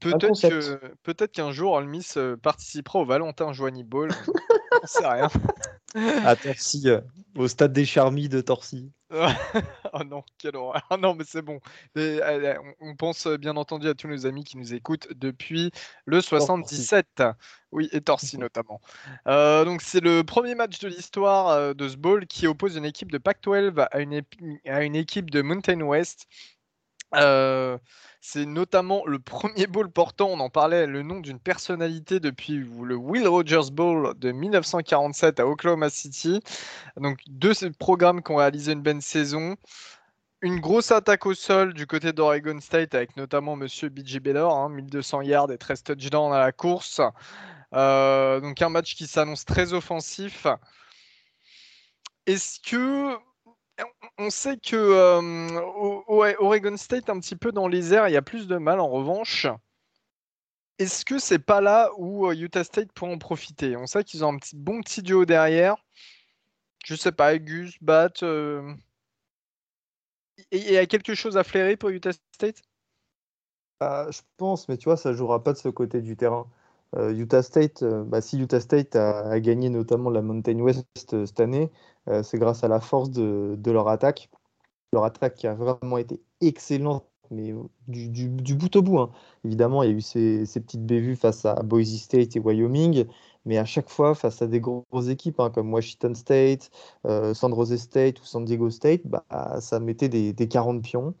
peut-être, peut-être qu'un jour, Almis euh, participera au Valentin Joigny Ball. on sait rien. À Torcy, au stade des Charmis de Torcy. oh non, quelle horreur. Ah non, mais c'est bon. on pense bien entendu à tous nos amis qui nous écoutent depuis le 77. Oui, et Torcy notamment. Euh, donc c'est le premier match de l'histoire euh, de ce bowl qui oppose une équipe de Pac-12 à une, à une équipe de Mountain West. C'est notamment le premier bowl portant, on en parlait, le nom d'une personnalité depuis le Will Rogers Bowl de 1947 à Oklahoma City. Donc deux programmes qui ont réalisé une bonne saison. Une grosse attaque au sol du côté d'Oregon State avec notamment Monsieur B.J. Baylor, 1200 yards et 13 touchdowns à la course. Donc un match qui s'annonce très offensif. Est-ce que on sait que euh, Oregon State, un petit peu dans les airs, il y a plus de mal. En revanche, est-ce que c'est pas là où euh, Utah State pourrait en profiter? On sait qu'ils ont un petit, bon petit duo derrière. Je sais pas, Gus, Bat. Euh, il y a quelque chose à flairer pour Utah State? Ah, je pense, mais tu vois, ça jouera pas de ce côté du terrain. Utah State, bah, si Utah State a, gagné notamment la Mountain West cette année, c'est grâce à la force de, leur attaque. Leur attaque qui a vraiment été excellente, mais du, bout au bout. Hein. Évidemment, il y a eu ces, petites bévues face à Boise State et Wyoming, mais à chaque fois, face à des grosses équipes hein, comme Washington State, San Jose State ou San Diego State, bah, ça mettait des, 40 pions.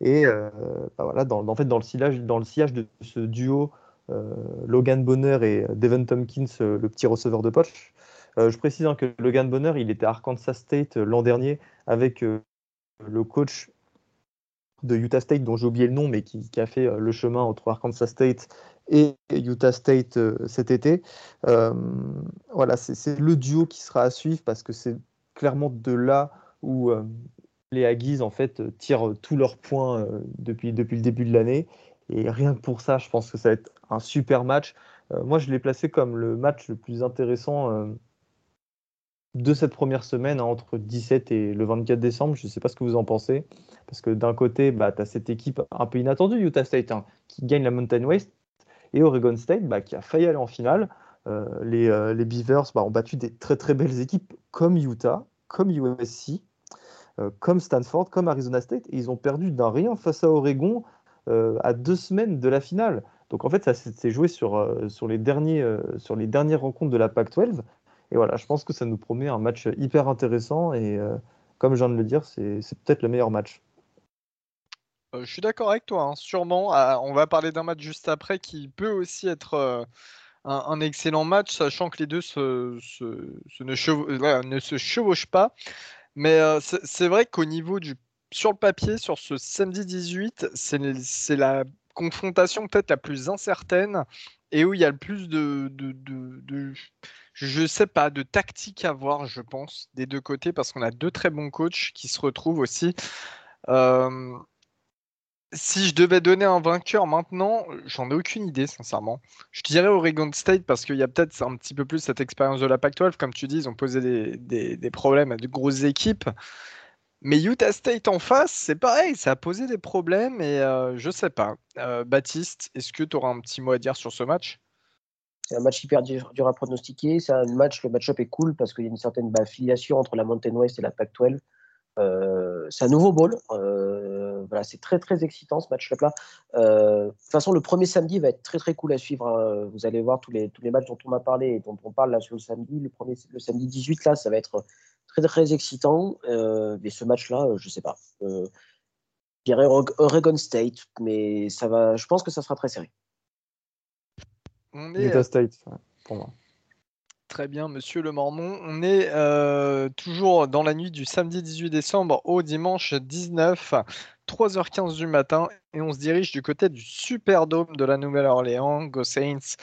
Et bah, voilà, dans, en fait, dans le, sillage, de ce duo euh, Logan Bonner et Devon Tompkins, euh, le petit receveur de poche. Euh, je précise hein, que Logan Bonner, il était à Arkansas State l'an dernier avec le coach de Utah State, dont j'ai oublié le nom, mais qui, a fait le chemin entre Arkansas State et Utah State cet été. voilà, c'est le duo qui sera à suivre parce que c'est clairement de là où les Aggies en fait tirent tous leurs points depuis, depuis le début de l'année. Et rien que pour ça, je pense que ça va être un super match. Euh, moi, je l'ai placé comme le match le plus intéressant euh, de cette première semaine, hein, entre 17 et le 24 décembre. Je ne sais pas ce que vous en pensez. Parce que d'un côté, bah, tu as cette équipe un peu inattendue, Utah State, hein, qui gagne la Mountain West, et Oregon State, bah, qui a failli aller en finale. Euh, les, les, Beavers bah, ont battu des très très belles équipes comme Utah, comme USC, comme Stanford, comme Arizona State, et ils ont perdu d'un rien face à Oregon à deux semaines de la finale. Donc en fait, ça s'est joué sur, euh, sur, euh, sur les dernières rencontres de la PAC-12. Et voilà, je pense que ça nous promet un match hyper intéressant. Et euh, comme je viens de le dire, c'est peut-être le meilleur match. je suis d'accord avec toi, hein. sûrement. Ah, on va parler d'un match juste après qui peut aussi être un, excellent match, sachant que les deux ne, ne, se chevauchent pas. Mais c'est vrai qu'au niveau du sur le papier, sur ce samedi 18, c'est la confrontation peut-être la plus incertaine et où il y a le plus de, de, de, sais pas, de tactique à voir, je pense, des deux côtés, parce qu'on a deux très bons coachs qui se retrouvent aussi. Euh, si je devais donner un vainqueur maintenant, j'en ai aucune idée, sincèrement. Je dirais Oregon State parce qu'il y a peut-être un petit peu plus cette expérience de la Pac-12. Comme tu dis, ils ont posé des, des problèmes à de grosses équipes. Mais Utah State en face, c'est pareil, ça a posé des problèmes et euh, je sais pas. Euh, Baptiste, est-ce que tu auras un petit mot à dire sur ce match? C'est un match hyper dur, à pronostiquer. C'est un match, le match-up est cool parce qu'il y a une certaine affiliation entre la Mountain West et la Pac-12. Euh, c'est un nouveau bowl. voilà, c'est très très excitant ce match-up là. de toute façon, le premier samedi va être très très cool à suivre. Hein. Vous allez voir tous les, tous les matchs dont on m'a parlé et dont on parle là sur le samedi. Le, premier, le samedi 18 là, ça va être très très excitant. Euh, mais ce match-là, euh, je sais pas. Euh, je dirais Oregon State, mais ça va. Je pense que ça sera très serré. On est... Utah State, pour moi. Très bien, monsieur Le Mormon. On est toujours dans la nuit du samedi 18 décembre au dimanche 19, 3h15 du matin, et on se dirige du côté du Superdome de la Nouvelle-Orléans, Go Saints,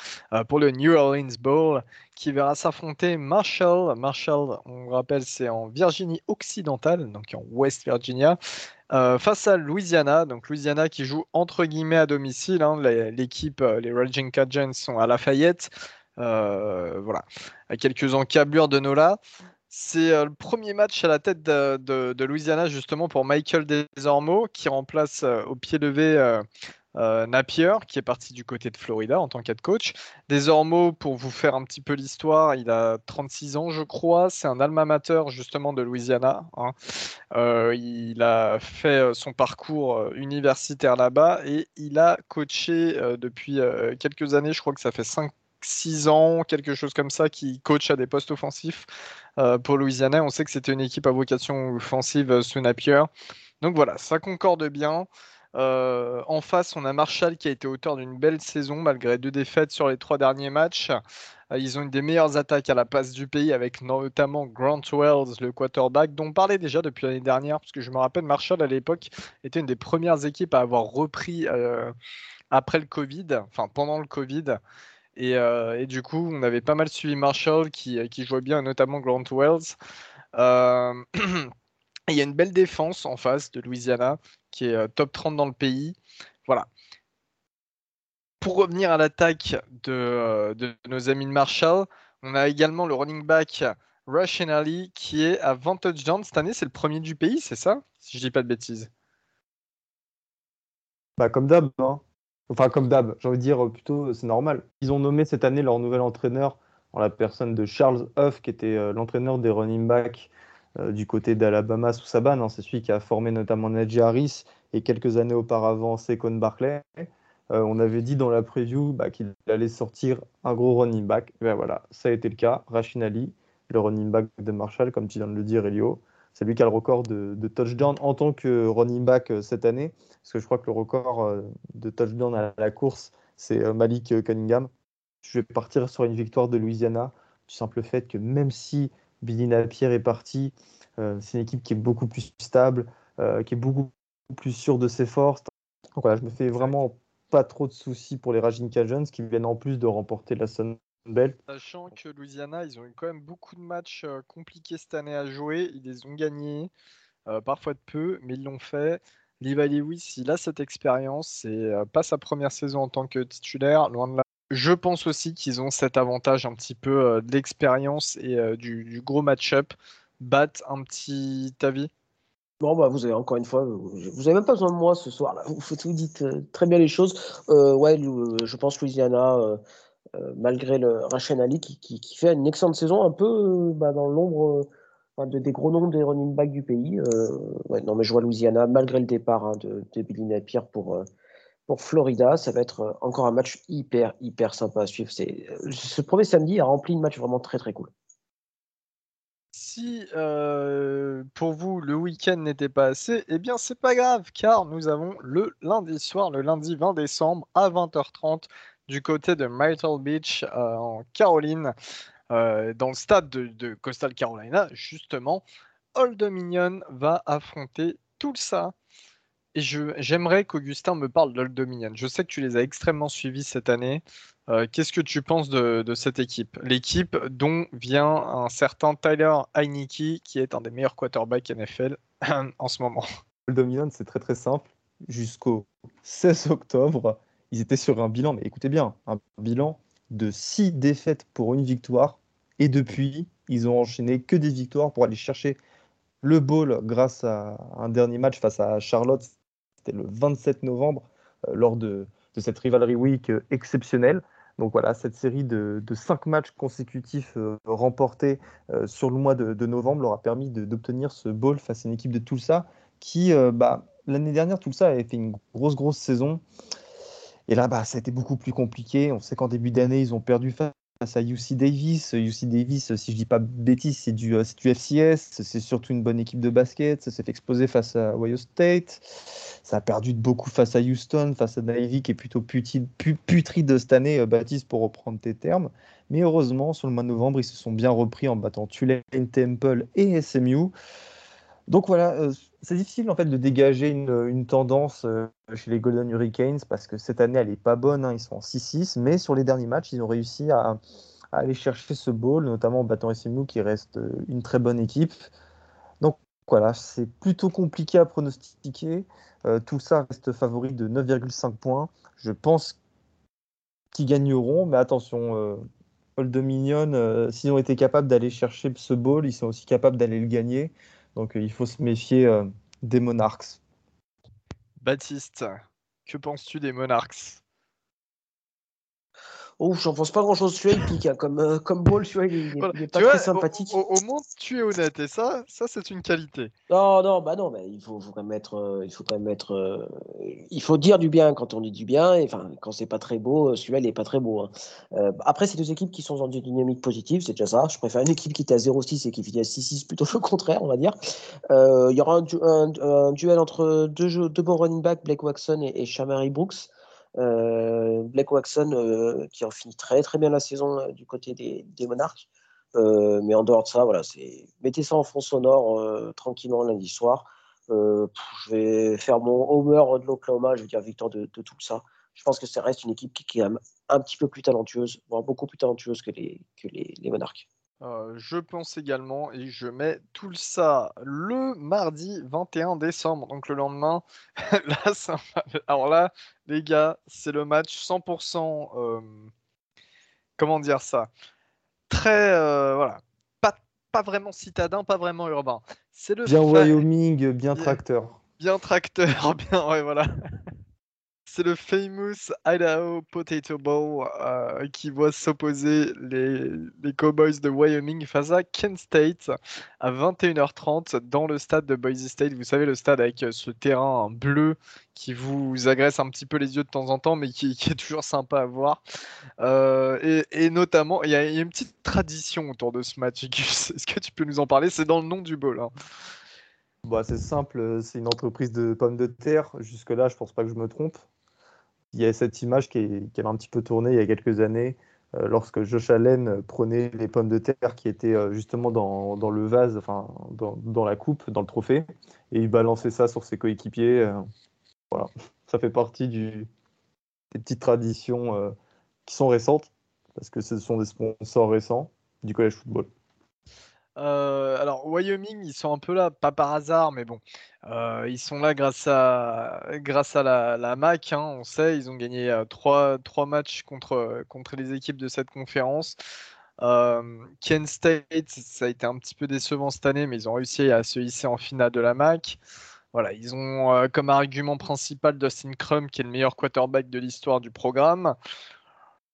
pour le New Orleans Bowl qui verra s'affronter Marshall. Marshall, on rappelle, c'est en Virginie occidentale, donc en West Virginia, euh, face à Louisiana. Donc Louisiana qui joue entre guillemets à domicile. Hein. L'équipe, euh, les Raging Cajuns sont à Lafayette. Euh, voilà, à quelques encablures de Nola. C'est le premier match à la tête de, Louisiana justement pour Michael Desormeaux qui remplace au pied levé euh, Napier, qui est parti du côté de Florida en tant qu'head coach. Désormais, pour vous faire un petit peu l'histoire, il a 36 ans, je crois. C'est un alma mater justement de Louisiana. Hein. Euh, il a fait euh, son parcours universitaire là-bas et il a coaché depuis quelques années. Je crois que ça fait 5 6 ans, quelque chose comme ça, qui coach à des postes offensifs pour Louisiana. On sait que c'était une équipe à vocation offensive sous Napier. Donc voilà, ça concorde bien. Euh, en face, on a Marshall qui a été auteur d'une belle saison malgré deux défaites sur les trois derniers matchs. Euh, ils ont une des meilleures attaques à la passe du pays avec notamment Grant Wells, le quarterback, dont on parlait déjà depuis l'année dernière, parce que je me rappelle, Marshall à l'époque était une des premières équipes à avoir repris euh, après le Covid, enfin pendant le Covid. Et, du coup, on avait pas mal suivi Marshall qui, qui jouait bien, notamment Grant Wells. il y a une belle défense en face de Louisiana qui est euh, top 30 dans le pays. Voilà. Pour revenir à l'attaque euh, de, nos amis de Marshall, on a également le running back Rush Ali qui est à 20 touchdowns. Cette année, c'est le premier du pays, c'est ça? Si je dis pas de bêtises. Bah, comme d'hab. Hein. Enfin, comme d'hab, j'ai envie de dire plutôt, c'est normal. Ils ont nommé cette année leur nouvel entraîneur en la personne de Charles Huff, qui était euh, l'entraîneur des running backs euh, du côté d'Alabama sous Saban. Hein. C'est celui qui a formé notamment Najee Harris et quelques années auparavant Saquon Barclay. Euh, on avait dit dans la preview bah, qu'il allait sortir un gros running back. Ben voilà, ça a été le cas. Rachid Ali, le running back de Marshall, comme tu viens de le dire, Elio. C'est lui qui a le record de, touchdown en tant que running back cette année. Parce que je crois que le record de touchdown à la course, c'est Malik Cunningham je vais partir sur une victoire de Louisiana, du simple fait que même si Billy Napier est parti, euh, c'est une équipe qui est beaucoup plus stable, euh, qui est beaucoup plus sûre de ses forces. Donc voilà, je me fais vraiment pas trop de soucis pour les Raging Cajuns qui viennent en plus de remporter la Sun Sachant que Louisiana, ils ont eu quand même beaucoup de matchs euh, compliqués cette année à jouer, ils les ont gagnés, parfois de peu, mais ils l'ont fait. Levi Lewis, il a cette expérience, c'est pas sa première saison en tant que titulaire, loin de là je pense aussi qu'ils ont cet avantage un petit peu euh, d'expérience et euh, du, gros match-up. Bat un petit avis? Bon, bah, vous avez encore une fois, vous avez même pas besoin de moi ce soir. Là. Vous, vous dites euh, très bien les choses. ouais, je pense Louisiana, malgré le Rachel Ali, qui, fait une excellente saison, un peu bah, dans l'ombre de, des gros noms des running backs du pays. non, mais je vois Louisiana, malgré le départ hein, de, Billy Napier pour pour Florida. Ça va être euh, encore un match hyper, hyper sympa à suivre. C'est, euh, ce premier samedi a rempli une match vraiment très, très cool. Si euh, pour vous le week-end n'était pas assez, eh bien c'est pas grave car nous avons le lundi soir, le lundi 20 décembre à 20h30 du côté de Myrtle Beach en Caroline, dans le stade de, de, Coastal Carolina justement. Old Dominion va affronter tout ça et j'aimerais qu'Augustin me parle d'Old Dominion. Je sais que tu les as extrêmement suivis cette année. Euh, qu'est-ce que tu penses de, cette équipe? L'équipe dont vient un certain Tyler Heineke, qui est un des meilleurs quarterbacks NFL en ce moment. Old Dominion, c'est très très simple. Jusqu'au 16 octobre, ils étaient sur un bilan, mais écoutez bien, un bilan de 6 défaites pour une victoire. Et depuis, ils ont enchaîné que des victoires pour aller chercher le bowl grâce à un dernier match face à Charlotte c'était le 27 novembre, euh, lors de, cette Rivalry Week euh, exceptionnelle. Donc voilà, cette série de, cinq matchs consécutifs euh, remportés sur le mois de, novembre leur a permis d'obtenir ce bowl face à une équipe de Tulsa qui, bah, l'année dernière, Tulsa avait fait une grosse, grosse saison. Et là, bah, ça a été beaucoup plus compliqué. On sait qu'en début d'année, ils ont perdu face à UC Davis. UC Davis, si je dis pas bêtise, c'est du, euh, du FCS. C'est surtout une bonne équipe de basket. Ça s'est fait exploser face à Ohio State. Ça a perdu de beaucoup face à Houston, face à Navy, qui est plutôt putride de cette année, euh, Baptiste, pour reprendre tes termes. Mais heureusement, sur le mois de novembre, ils se sont bien repris en battant Tulane, Temple et SMU. Donc voilà, euh, c'est difficile en fait de dégager une, tendance euh, chez les Golden Hurricanes parce que cette année elle est pas bonne, hein, ils sont en 6-6, mais sur les derniers matchs ils ont réussi à, aller chercher ce ball, notamment en battant SMU qui reste euh, une très bonne équipe. Donc voilà, c'est plutôt compliqué à pronostiquer. tout ça reste favori de 9,5 points. Je pense qu'ils gagneront, mais attention, Old Dominion, s'ils ont été capables d'aller chercher ce ball, ils sont aussi capables d'aller le gagner. Donc euh, il faut se méfier euh, des Monarchs. Baptiste, que penses-tu des Monarchs Oh, j'en pense pas grand chose. Celui-là, il pique. Hein. Comme, euh, comme Ball, celui-là, il, n'est pas très sympathique. Au, moins, tu es honnête. Et ça, ça c'est une qualité. Non, non, bah non. Bah, il, faut, faut, quand même être. Euh, il faut quand même être. Euh, il faut dire du bien quand on dit du bien. Et, enfin, quand c'est pas très beau, celui-là, il est pas très beau. Hein. après, c'est deux équipes qui sont dans une dynamique positive. C'est déjà ça. Je préfère une équipe qui est à 0-6 et qui finit à 6-6 plutôt que le contraire, on va dire. Il y aura un, duel entre deux, deux bons running backs, Blake Waxon et, et Shamari Brooks. Euh, Blake Waxon euh, qui en finit très très bien la saison euh, du côté des, des Monarchs. mais en dehors de ça, voilà, mettez ça en fond sonore tranquillement lundi soir. je vais faire mon homer de l'Oklahoma, je vais dire victoire de, tout ça. Je pense que ça reste une équipe qui, est un petit peu plus talentueuse, voire beaucoup plus talentueuse que les, que les, les Monarchs. Euh, je pense également et je mets tout ça le mardi 21 décembre, donc le lendemain. là, Alors là, les gars, c'est le match 100%. Euh, comment dire ça? Très. Euh, voilà. Pas, pas vraiment citadin, pas vraiment urbain. C'est le bien Wyoming, bien tracteur. Bien tracteur, bien. Ouais, voilà. C'est le famous Idaho Potato Bowl euh, qui voit s'opposer les, les, Cowboys de Wyoming face à Kent State à 21h30 dans le stade de Boise State. Vous savez, le stade avec ce terrain bleu qui vous agresse un petit peu les yeux de temps en temps, mais qui, est toujours sympa à voir. Euh, et, notamment, il y, a une petite tradition autour de ce match. Est-ce que tu peux nous en parler? C'est dans le nom du bowl. Hein. Bah, c'est simple, c'est une entreprise de pommes de terre. Jusque-là, je pense pas que je me trompe. Il y a cette image qui, est, avait un petit peu tourné il y a quelques années, euh, lorsque Josh Allen prenait les pommes de terre qui étaient euh, justement dans, le vase, enfin dans, la coupe, dans le trophée, et il balançait ça sur ses coéquipiers. Euh, voilà, ça fait partie des petites traditions qui sont récentes, parce que ce sont des sponsors récents du college football. Euh, alors, Wyoming, ils sont un peu là, pas par hasard, mais bon, euh, ils sont là grâce à, grâce à la, MAC. Hein, on sait, ils ont gagné euh, trois, trois matchs contre, contre les équipes de cette conférence. Kent State, ça a été un petit peu décevant cette année, mais ils ont réussi à se hisser en finale de la MAC. Voilà, ils ont comme argument principal Dustin Crum, qui est le meilleur quarterback de l'histoire du programme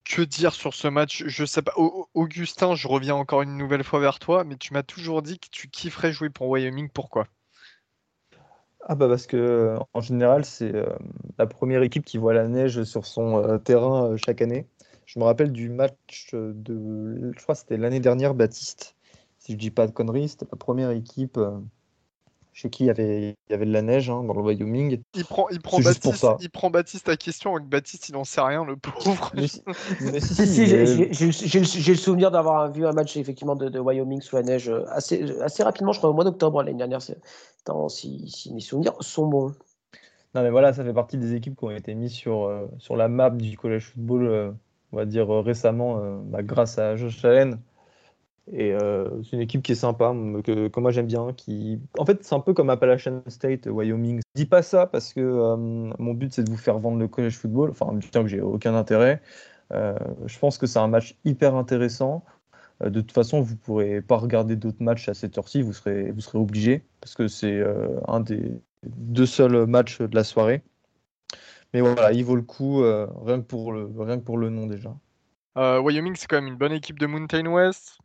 que dire sur ce match? Je sais pas. Augustin, je reviens encore une nouvelle fois vers toi, mais tu m'as toujours dit que tu kifferais jouer pour Wyoming. Pourquoi? Ah bah parce que en général, c'est euh, la première équipe qui voit la neige sur son euh, terrain euh, chaque année. Je me rappelle du match de, je crois c'était l'année dernière, Baptiste. Si je dis pas de conneries, c'était la première équipe chez qui il y avait, il y avait de la neige hein, dans le Wyoming. Il prend, il prend, Baptiste, il prend Baptiste à question, avec Baptiste, il n'en sait rien, le pauvre. si, si, j'ai le souvenir d'avoir vu un match effectivement de, Wyoming sous la neige euh, assez, assez rapidement, je crois au mois d'octobre l'année dernière, si, si, mes souvenirs sont bons. Non mais voilà, ça fait partie des équipes qui ont été mises sur, euh, sur la map du college football, euh, on va dire récemment, bah, grâce à Josh Allen. Et euh, c'est une équipe qui est sympa, que, moi j'aime bien. Qui... En fait, c'est un peu comme Appalachian State, Wyoming. Je dis pas ça parce que euh, mon but c'est de vous faire vendre le college football, enfin, bien que j'ai aucun intérêt. Euh, je pense que c'est un match hyper intéressant. de toute façon, vous pourrez pas regarder d'autres matchs à cette heure-ci, vous serez, vous serez obligé parce que c'est un des deux seuls matchs de la soirée. Mais voilà, il vaut le coup rien, que pour le, rien que pour le nom déjà. Wyoming, c'est quand même une bonne équipe de Mountain West.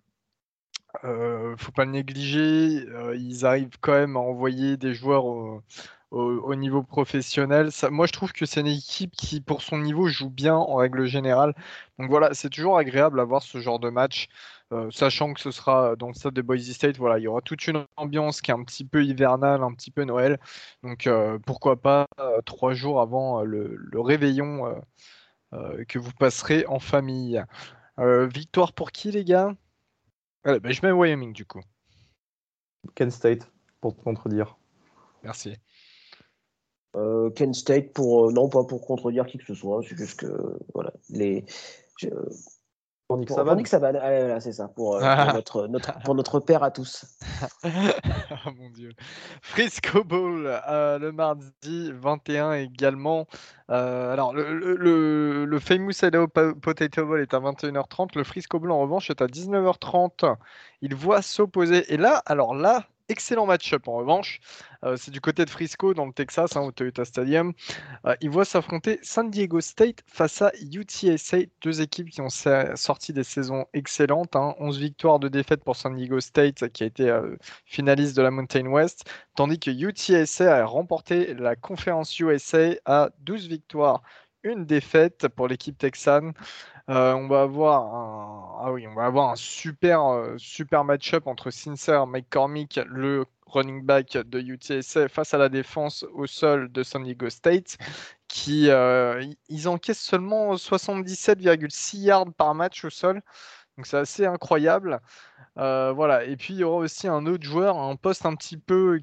Euh, faut pas le négliger. Euh, ils arrivent quand même à envoyer des joueurs au, niveau professionnel. Moi, je trouve que c'est une équipe qui, pour son niveau, joue bien en règle générale. Donc voilà, c'est toujours agréable à voir ce genre de match, euh, sachant que ce sera dans le stade de Boise State. Voilà, il y aura toute une ambiance qui est un petit peu hivernale, un petit peu Noël. Donc pourquoi pas trois jours avant le réveillon que vous passerez en famille. victoire pour qui, les gars? Bah, je mets Wyoming du coup. Kent State, pour te contredire. Merci. Euh, Kent State pour euh, non pas pour contredire qui que ce soit, c'est juste que voilà les pour Nick Saban. Ah, c'est ça, pour, euh, notre, notre, pour notre père à tous. oh mon dieu. Frisco Bowl euh, le mardi 21 également. Euh, alors, le, le, le, Famous Idaho Potato Bowl est à 21h30. Le Frisco Bowl, en revanche, est à 19h30. Il voit s'opposer. Et là, alors là, excellent match-up en revanche. Euh, c'est du côté de Frisco dans le Texas, hein, au Toyota Stadium. Euh, ils voient s'affronter San Diego State face à UTSA, deux équipes qui ont sorti des saisons excellentes. 11 hein. victoires de défaites pour San Diego State, qui a été euh, finaliste de la Mountain West, tandis que UTSA a remporté la conférence USA à 12 victoires, une défaite pour l'équipe texane. on va avoir un, ah oui, on va avoir un super, super match-up entre Sincere McCormick, le running back de UTSA face à la défense au sol de San Diego State, qui euh, ils encaissent seulement 77,6 yards par match au sol. Donc c'est assez incroyable. Euh, voilà. Et puis il y aura aussi un autre joueur, un poste un petit peu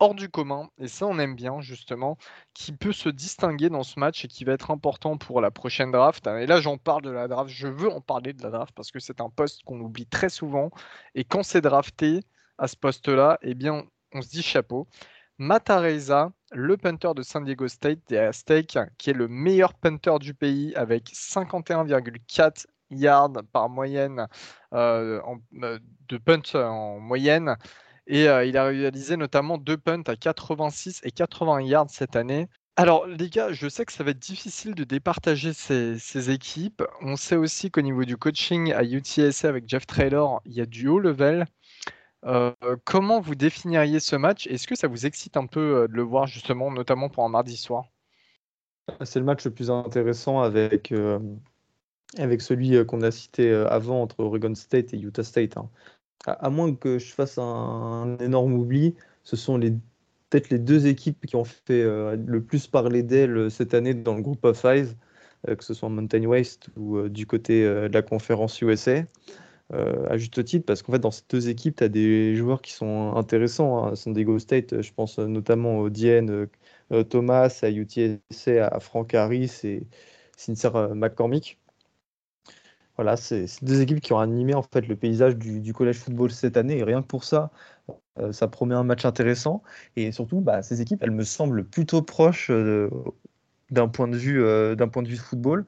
hors du commun, et ça on aime bien justement, qui peut se distinguer dans ce match et qui va être important pour la prochaine draft. Et là j'en parle de la draft, je veux en parler de la draft parce que c'est un poste qu'on oublie très souvent, et quand c'est drafté, à ce poste-là, eh bien, on se dit chapeau. Matareza, le punter de San Diego State des Aztecs, qui est le meilleur punter du pays avec 51,4 yards par moyenne euh, euh, de punt en moyenne. Et euh, il a réalisé notamment deux punts à 86 et 80 yards cette année. Alors, les gars, je sais que ça va être difficile de départager ces, équipes. On sait aussi qu'au niveau du coaching à UTSA avec Jeff Traylor, il y a du haut level. Euh, comment vous définiriez ce match? Est-ce que ça vous excite un peu euh, de le voir justement, notamment pour un mardi soir? C'est le match le plus intéressant avec, avec celui qu'on a cité avant entre Oregon State et Utah State. hein. À, moins que je fasse un, énorme oubli, ce sont peut-être les deux équipes qui ont fait euh, le plus parler d'elles cette année dans le groupe of five, euh, que ce soit Mountain West ou euh, du côté de la conférence USA. à juste titre, parce qu'en fait, dans ces deux équipes, tu as des joueurs qui sont intéressants. Hein. San Diego State, je pense notamment au Diane Thomas, à UTSA, à Frank Harris et Sincere McCormick. Voilà, c'est deux équipes qui ont animé en fait le paysage du, collège football cette année et rien que pour ça, euh, ça promet un match intéressant. Et surtout, bah, ces équipes, elles me semblent plutôt proches euh, d'un point, de vue, euh, d'un point de vue football.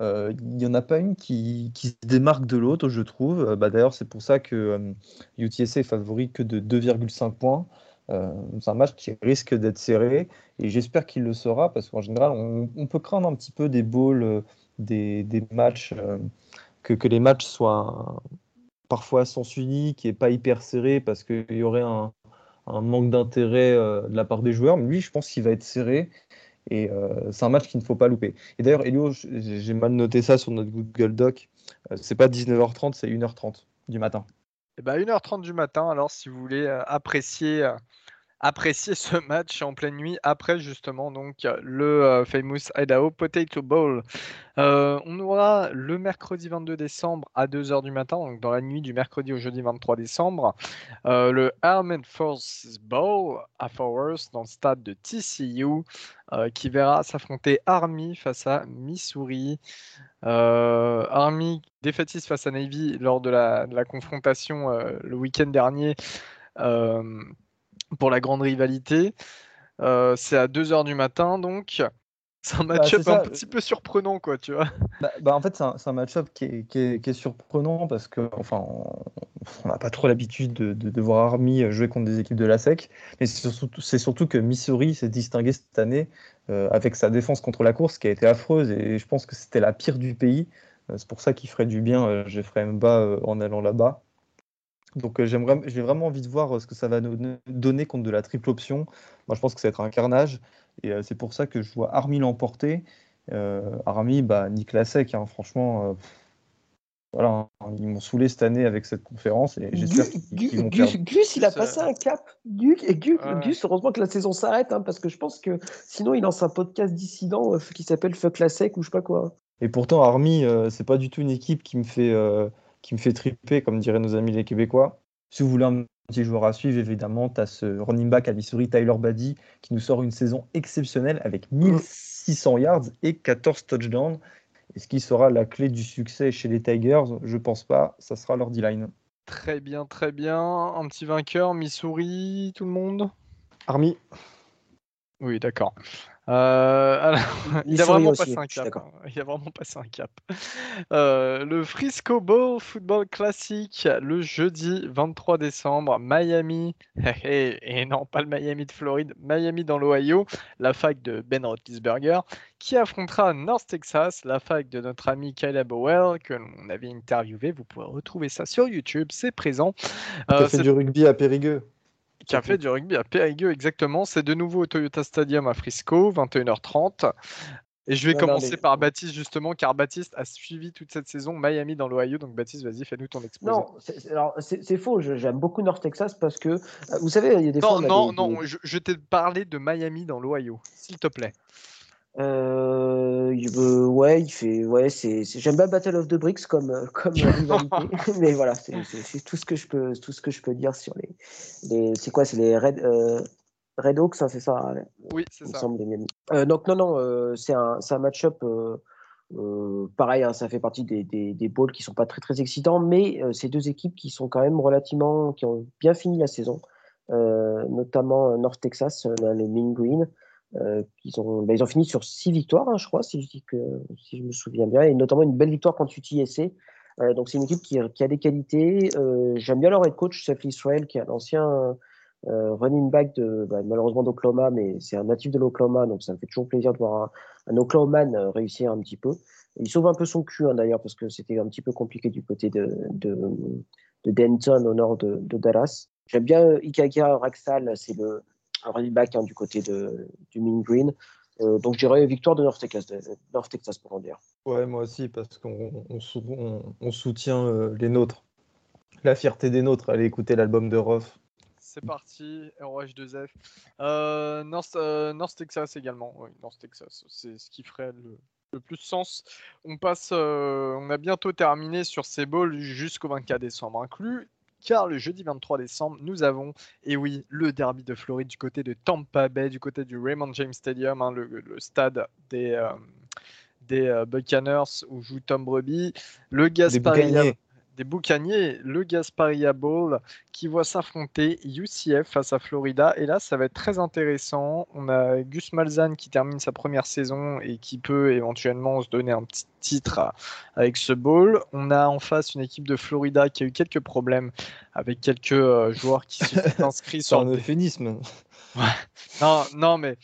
Il n'y en a pas une qui, se démarque de l'autre, je trouve. Bah, D'ailleurs, c'est pour ça que UTSA est favori que de 2,5 points. c'est un match qui risque d'être serré et j'espère qu'il le sera parce qu'en général, on, peut craindre un petit peu des balls, des, matchs, que, les matchs soient parfois à sens unique et pas hyper serré parce qu'il y aurait un, manque d'intérêt euh, de la part des joueurs. Mais lui, je pense qu'il va être serré et euh, c'est un match qu'il ne faut pas louper. Et d'ailleurs, Elio, j'ai mal noté ça sur notre Google Doc. Euh, c'est pas 19h30, c'est 1h30 du matin. Et bah 1h30 du matin, alors si vous voulez apprécier apprécier ce match en pleine nuit après justement donc le euh, famous Idaho Potato Bowl. Euh, on aura le mercredi 22 décembre à 2h du matin, donc dans la nuit du mercredi au jeudi 23 décembre, euh, le Armed Forces Bowl à Worth dans le stade de TCU qui verra s'affronter Army face à Missouri. Army défaitiste face à Navy lors de la confrontation le week-end dernier pour la grande rivalité. Euh, c'est à 2h du matin, donc c'est un bah, match-up bah, un petit peu surprenant, quoi, tu vois. Bah, bah en fait, c'est un, un match-up qui est, qui, est, qui est, surprenant parce que, enfin, on n'a pas trop l'habitude de, de, de, voir Army jouer contre des équipes de la SEC, mais c'est surtout, surtout, que Missouri s'est distingué cette année euh, avec sa défense contre la course qui a été affreuse et je pense que c'était la pire du pays. Euh, c'est pour ça qu'il ferait du bien, euh, Jeffrey Mba, euh, en allant là-bas. Donc euh, j'aimerais, j'ai vraiment envie de voir ce que ça va nous donner contre de la triple option. Moi, je pense que ça va être un carnage. Et euh, c'est pour ça que je vois Army l'emporter. Euh, Army, bah, Nick Lasek, hein, franchement, euh, voilà, hein, ils m'ont saoulé cette année avec cette conférence. Et j'espère qu'ils vont Gus, Gus, il a passé un cap. Gus, et Gus, ouais. Gus heureusement que la saison s'arrête, hein, parce que je pense que sinon, il lance un podcast dissident euh, qui s'appelle Fuck Lasek ou je sais pas quoi. Et pourtant, Army, euh, c'est pas du tout une équipe qui me fait qui me fait triper, comme diraient nos amis les Québécois. Si vous voulez un petit joueur à suivre, évidemment, tu as ce running back à Missouri, Tyler Baddy, qui nous sort une saison exceptionnelle avec 1600 yards et 14 touchdowns. Est-ce qui sera la clé du succès chez les Tigers? Je pense pas. Ça sera leur D-line. Très bien, très bien. Un petit vainqueur, Missouri, tout le monde? Army. Oui, d'accord. Euh, alors, il, a vraiment aussi, passé un cap. Hein. Il a vraiment passé un cap. Euh, le Frisco Bowl Football Classic, le jeudi 23 décembre, Miami, et non pas le Miami de Floride, Miami dans l'Ohio, la fac de Ben Roethlisberger, qui affrontera North Texas, la fac de notre ami Caleb Bowell, que l'on avait interviewé. Vous pouvez retrouver ça sur YouTube, c'est présent. Euh, fait du rugby à Périgueux qui a fait du rugby à Périgueux, exactement. C'est de nouveau au Toyota Stadium à Frisco, 21h30. Et je vais non, commencer non, mais... par Baptiste, justement, car Baptiste a suivi toute cette saison Miami dans l'Ohio. Donc, Baptiste, vas-y, fais-nous ton exposé. Non, c'est faux. J'aime beaucoup North Texas parce que, euh, vous savez, il y a des non, fois. Non, des, non, des... je, je t'ai parlé de Miami dans l'Ohio, s'il te plaît. Euh, euh, ouais, il fait, ouais, c'est, j'aime bien Battle of the Bricks comme, comme rivalité, mais voilà, c'est, tout ce que je peux, tout ce que je peux dire sur les, les c'est quoi, c'est les Red, euh, Red Hawks, hein, c'est ça. Hein, oui, c'est ça. Semble, euh, donc non, non, euh, c'est un, c'est un match-up. pareil, hein, ça fait partie des, des, des bowls qui sont pas très très excitants, mais c'est deux équipes qui sont quand même relativement, qui ont bien fini la saison, notamment North Texas, les Mean Green. Euh, ils, ont, bah, ils ont fini sur six victoires, hein, je crois, si je, me souviens bien, et notamment une belle victoire contre UTSA. Euh, donc c'est une équipe qui, a des qualités. Euh, J'aime bien leur head coach, Seth Israel, qui est un ancien, running back bah, malheureusement d'Oklahoma, mais c'est un natif de l'Oklahoma, donc ça me fait toujours plaisir de voir un, un Oklahoman réussir un petit peu. Il sauve un peu son cul hein, d'ailleurs parce que c'était un petit peu compliqué du côté de Denton au nord de, de Dallas. J'aime bien Ikaka Raxal, c'est le running back hein, du côté de, du Mean Green. Euh, donc je dirais victoire de North Texas, de North Texas pour en dire. Ouais, moi aussi, parce qu'on on, on, soutient euh, les nôtres. La fierté des nôtres, allez écouter l'album de Roth. C'est parti, ROH2F. Euh, North, euh, North, Texas également, oui, North Texas, c'est ce qui ferait le, le plus sens. On passe, euh, on a bientôt terminé sur ces balls jusqu'au 24 décembre inclus car le jeudi 23 décembre, nous avons, et oui, le derby de Floride du côté de Tampa Bay, du côté du Raymond James Stadium, hein, le, stade des, euh, des euh, Buccaneers où joue Tom Brady. Le Gasparilla des boucaniers, le Gasparia Bowl, qui voit s'affronter UCF face à Florida. Et là, ça va être très intéressant. On a Gus Malzahn qui termine sa première saison et qui peut éventuellement se donner un petit titre avec ce bowl. On a en face une équipe de Florida qui a eu quelques problèmes avec quelques euh, joueurs qui se sont inscrits sur le euphémisme. Non, non, mais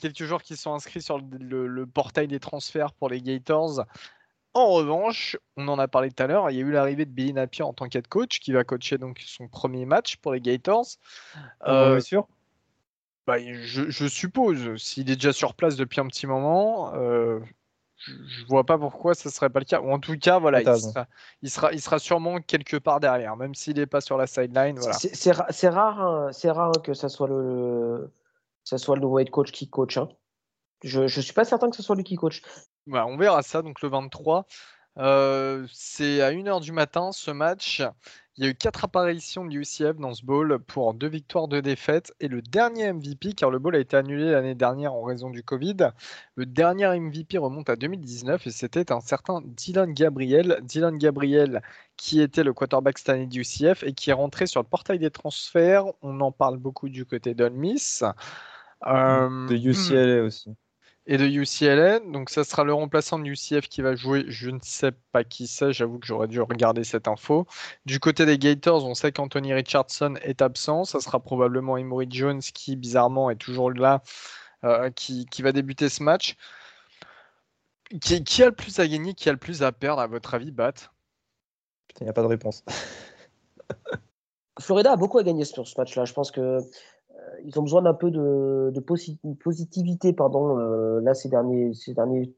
quelques joueurs qui sont inscrits sur le portail des transferts pour les Gators. En revanche, on en a parlé tout à l'heure, il y a eu l'arrivée de Billy Napier en tant qu'head coach, qui va coacher donc son premier match pour les Gators. Euh, sûr bah, je, suppose, s'il est déjà sur place depuis un petit moment, euh, je, ne vois pas pourquoi ce serait pas le cas. Ou en tout cas, voilà, il sera, il sera, il sera, sûrement quelque part derrière, même s'il n'est pas sur la sideline. Voilà. C'est rare, hein, c'est rare que ça soit le, ça soit le nouveau head coach qui coach. Hein. Je ne suis pas certain que ce soit lui qui coach. Bah, on verra ça, donc le 23. Euh, c'est à 1h du matin ce match. Il y a eu quatre apparitions de UCF dans ce bowl pour deux victoires, deux défaites. Et le dernier MVP, car le bowl a été annulé l'année dernière en raison du Covid, le dernier MVP remonte à 2019 et c'était un certain Dylan Gabriel. Dylan Gabriel qui était le quarterback cette année du UCF et qui est rentré sur le portail des transferts. On en parle beaucoup du côté d'Olmis. de UCLA aussi et de UCLA. Donc ça sera le remplaçant de UCF qui va jouer. Je ne sais pas qui c'est, j'avoue que j'aurais dû regarder cette info. Du côté des Gators, on sait qu'Anthony Richardson est absent. Ça sera probablement Emory Jones qui, bizarrement, est toujours là, euh, qui, va débuter ce match. Qui, qui, a le plus à gagner, qui a le plus à perdre, à votre avis, Bat? Il n'y a pas de réponse. Florida a beaucoup à gagner sur ce match-là. Je pense que ils ont besoin d'un peu de, positivité pardon, euh, là, ces derniers,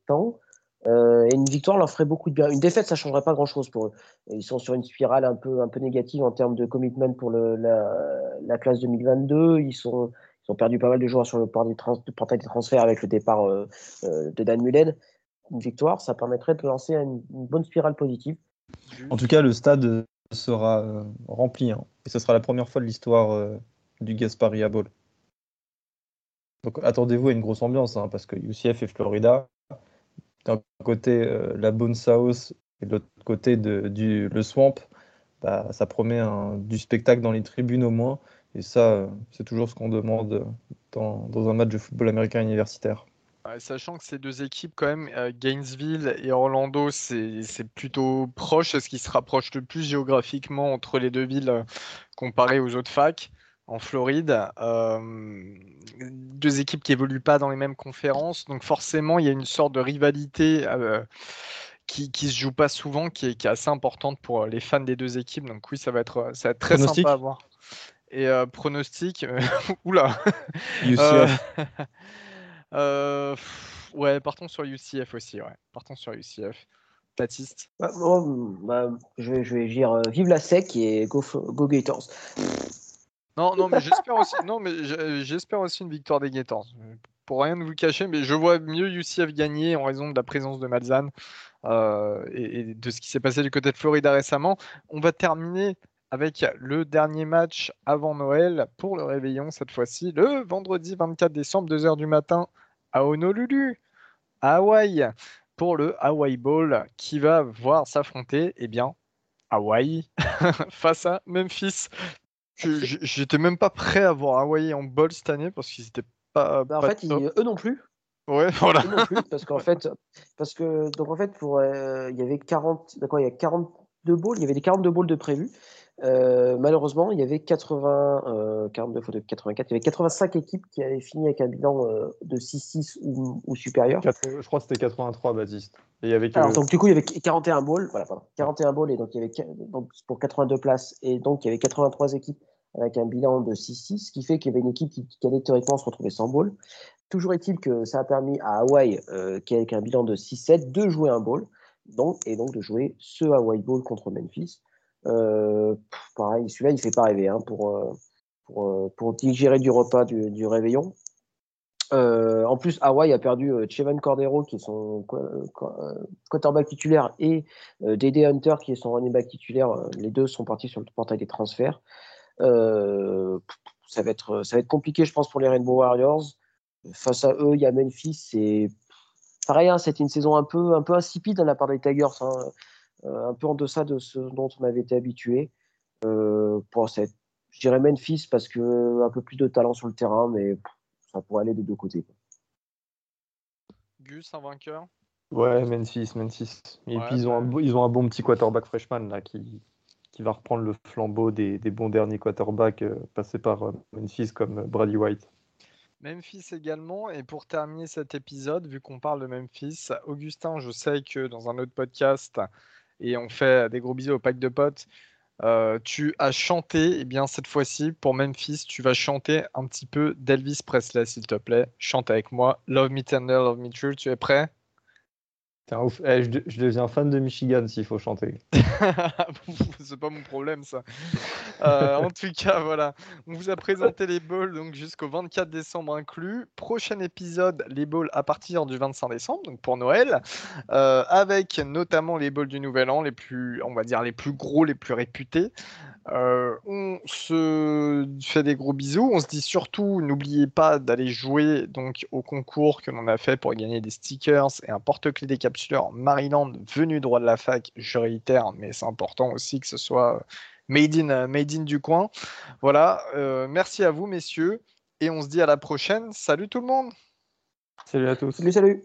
temps. Euh, et une victoire leur ferait beaucoup de bien. Une défaite, ça ne changerait pas grand-chose pour eux. Ils sont sur une spirale un peu, négative en termes de commitment pour la, classe 2022. Ils, ont perdu pas mal de joueurs sur le portail des, transferts avec le départ euh, de Dan Mullen. Une victoire, ça permettrait de lancer une, bonne spirale positive. En tout cas, le stade sera rempli. Hein. et ce sera la première fois de l'histoire du Gasparia Bowl. Donc attendez-vous à une grosse ambiance, hein, parce que UCF et Florida, d'un côté euh, la Bone South et de l'autre côté du, le Swamp, bah, ça promet du spectacle dans les tribunes au moins. Et ça, c'est toujours ce qu'on demande dans, un match de football américain universitaire. sachant que ces deux équipes, quand même, euh, Gainesville et Orlando, c'est plutôt proche, ce qui se rapproche le plus géographiquement entre les deux villes euh, comparé aux autres facs en Floride. Euh, deux équipes qui évoluent pas dans les mêmes conférences, donc forcément il y a une sorte de rivalité euh, qui, qui se joue pas souvent, qui est, qui est, assez importante pour les fans des deux équipes. Donc oui, ça va être, ça va être très sympa à voir. Et euh, pronostic, oula. UCF. ouais, partons sur UCF aussi. Ouais, partons sur UCF. Baptiste? Bah, bah, je, vais, je vais dire vive la sec et go, go Gators. Non, non, mais j'espère aussi, une victoire des Gators. Pour rien vous cacher, mais je vois mieux UCF gagner en raison de la présence de Malzahn euh, et, de ce qui s'est passé du côté de Florida récemment. On va terminer avec le dernier match avant Noël pour le réveillon cette fois-ci, le vendredi 24 décembre, 2h du matin à Honolulu, à Hawaï, pour le Hawaii Bowl qui va voir s'affronter, eh bien, Hawaï face à Memphis. J'étais même pas prêt à voir Hawaii en bol cette année parce qu'ils étaient pas. Bah, en fait, eux non plus. Ouais, voilà. Eux non plus, parce qu'en fait, parce que donc en fait pour euh, il y avait 40 d'accord, il y a 40 de balls, il y avait des 42 balls de prévus. Euh, malheureusement, il y avait 80, 42 fois de 84, il y avait 85 équipes qui avaient fini avec un bilan de 6-6 ou, supérieur. je crois que c'était 83, Baptiste. Et il y avait donc du coup, il y avait 41 balls, voilà, pardon, 41 balls, et donc il y avait donc, pour 82 places, et donc il y avait 83 équipes avec un bilan de 6-6, ce qui fait qu'il y avait une équipe qui, qui, allait théoriquement se retrouver sans ball. Toujours est-il que ça a permis à Hawaï, euh, qui avec un bilan de 6-7, de jouer un ball, donc, et donc de jouer ce Hawaii Ball contre Memphis. Euh, pareil, celui-là, il fait pas rêver hein, pour, euh, euh, pour, digérer du repas du, réveillon. en plus, Hawaii a perdu Chevan Cordero, qui est son quarterback titulaire, et Dede Hunter, qui est son running back titulaire. Les deux sont partis sur le portail des transferts. Euh, ça, va être, compliqué, je pense, pour les Rainbow Warriors. Face à eux, il y a Memphis. C'est pareil, hein, c'était une saison un peu, insipide de la part des Tigers, hein, euh, un peu en deçà de ce dont on avait été habitué. Euh, pour cette, je dirais Memphis parce que un peu plus de talent sur le terrain, mais ça pourrait aller des deux côtés. Gus, un vainqueur? Ouais, Memphis, Memphis. Et puis ils ont, un, ils ont un bon petit quarterback freshman là qui, qui va reprendre le flambeau des, bons derniers quarterbacks euh, passés par euh, Memphis comme euh, Brady White. Memphis également. Et pour terminer cet épisode, vu qu'on parle de Memphis, Augustin, je sais que dans un autre podcast, et on fait des gros bisous au pack de potes, tu as chanté, et eh bien cette fois-ci, pour Memphis, tu vas chanter un petit peu d'Elvis Presley, s'il te plaît. Chante avec moi. Love Me Tender, Love Me True. Tu es prêt? Eh, je, deviens fan de Michigan s'il faut chanter. c'est pas mon problème ça. Euh, en tout cas, voilà. On vous a présenté les donc jusqu'au 24 décembre inclus. Prochain épisode, les balls à partir du 25 décembre, donc pour Noël, euh, avec notamment les balls du Nouvel An, les plus, on va dire les plus gros, les plus réputés. Euh, on se fait des gros bisous. On se dit surtout, n'oubliez pas d'aller jouer donc au concours que l'on a fait pour gagner des stickers et un porte-clés Maryland venu droit de la fac. Je réitère, mais c'est important aussi que ce soit made in, made in du coin. Voilà. Euh, merci à vous, messieurs, et on se dit à la prochaine. Salut tout le monde. Salut à tous. Salut, salut.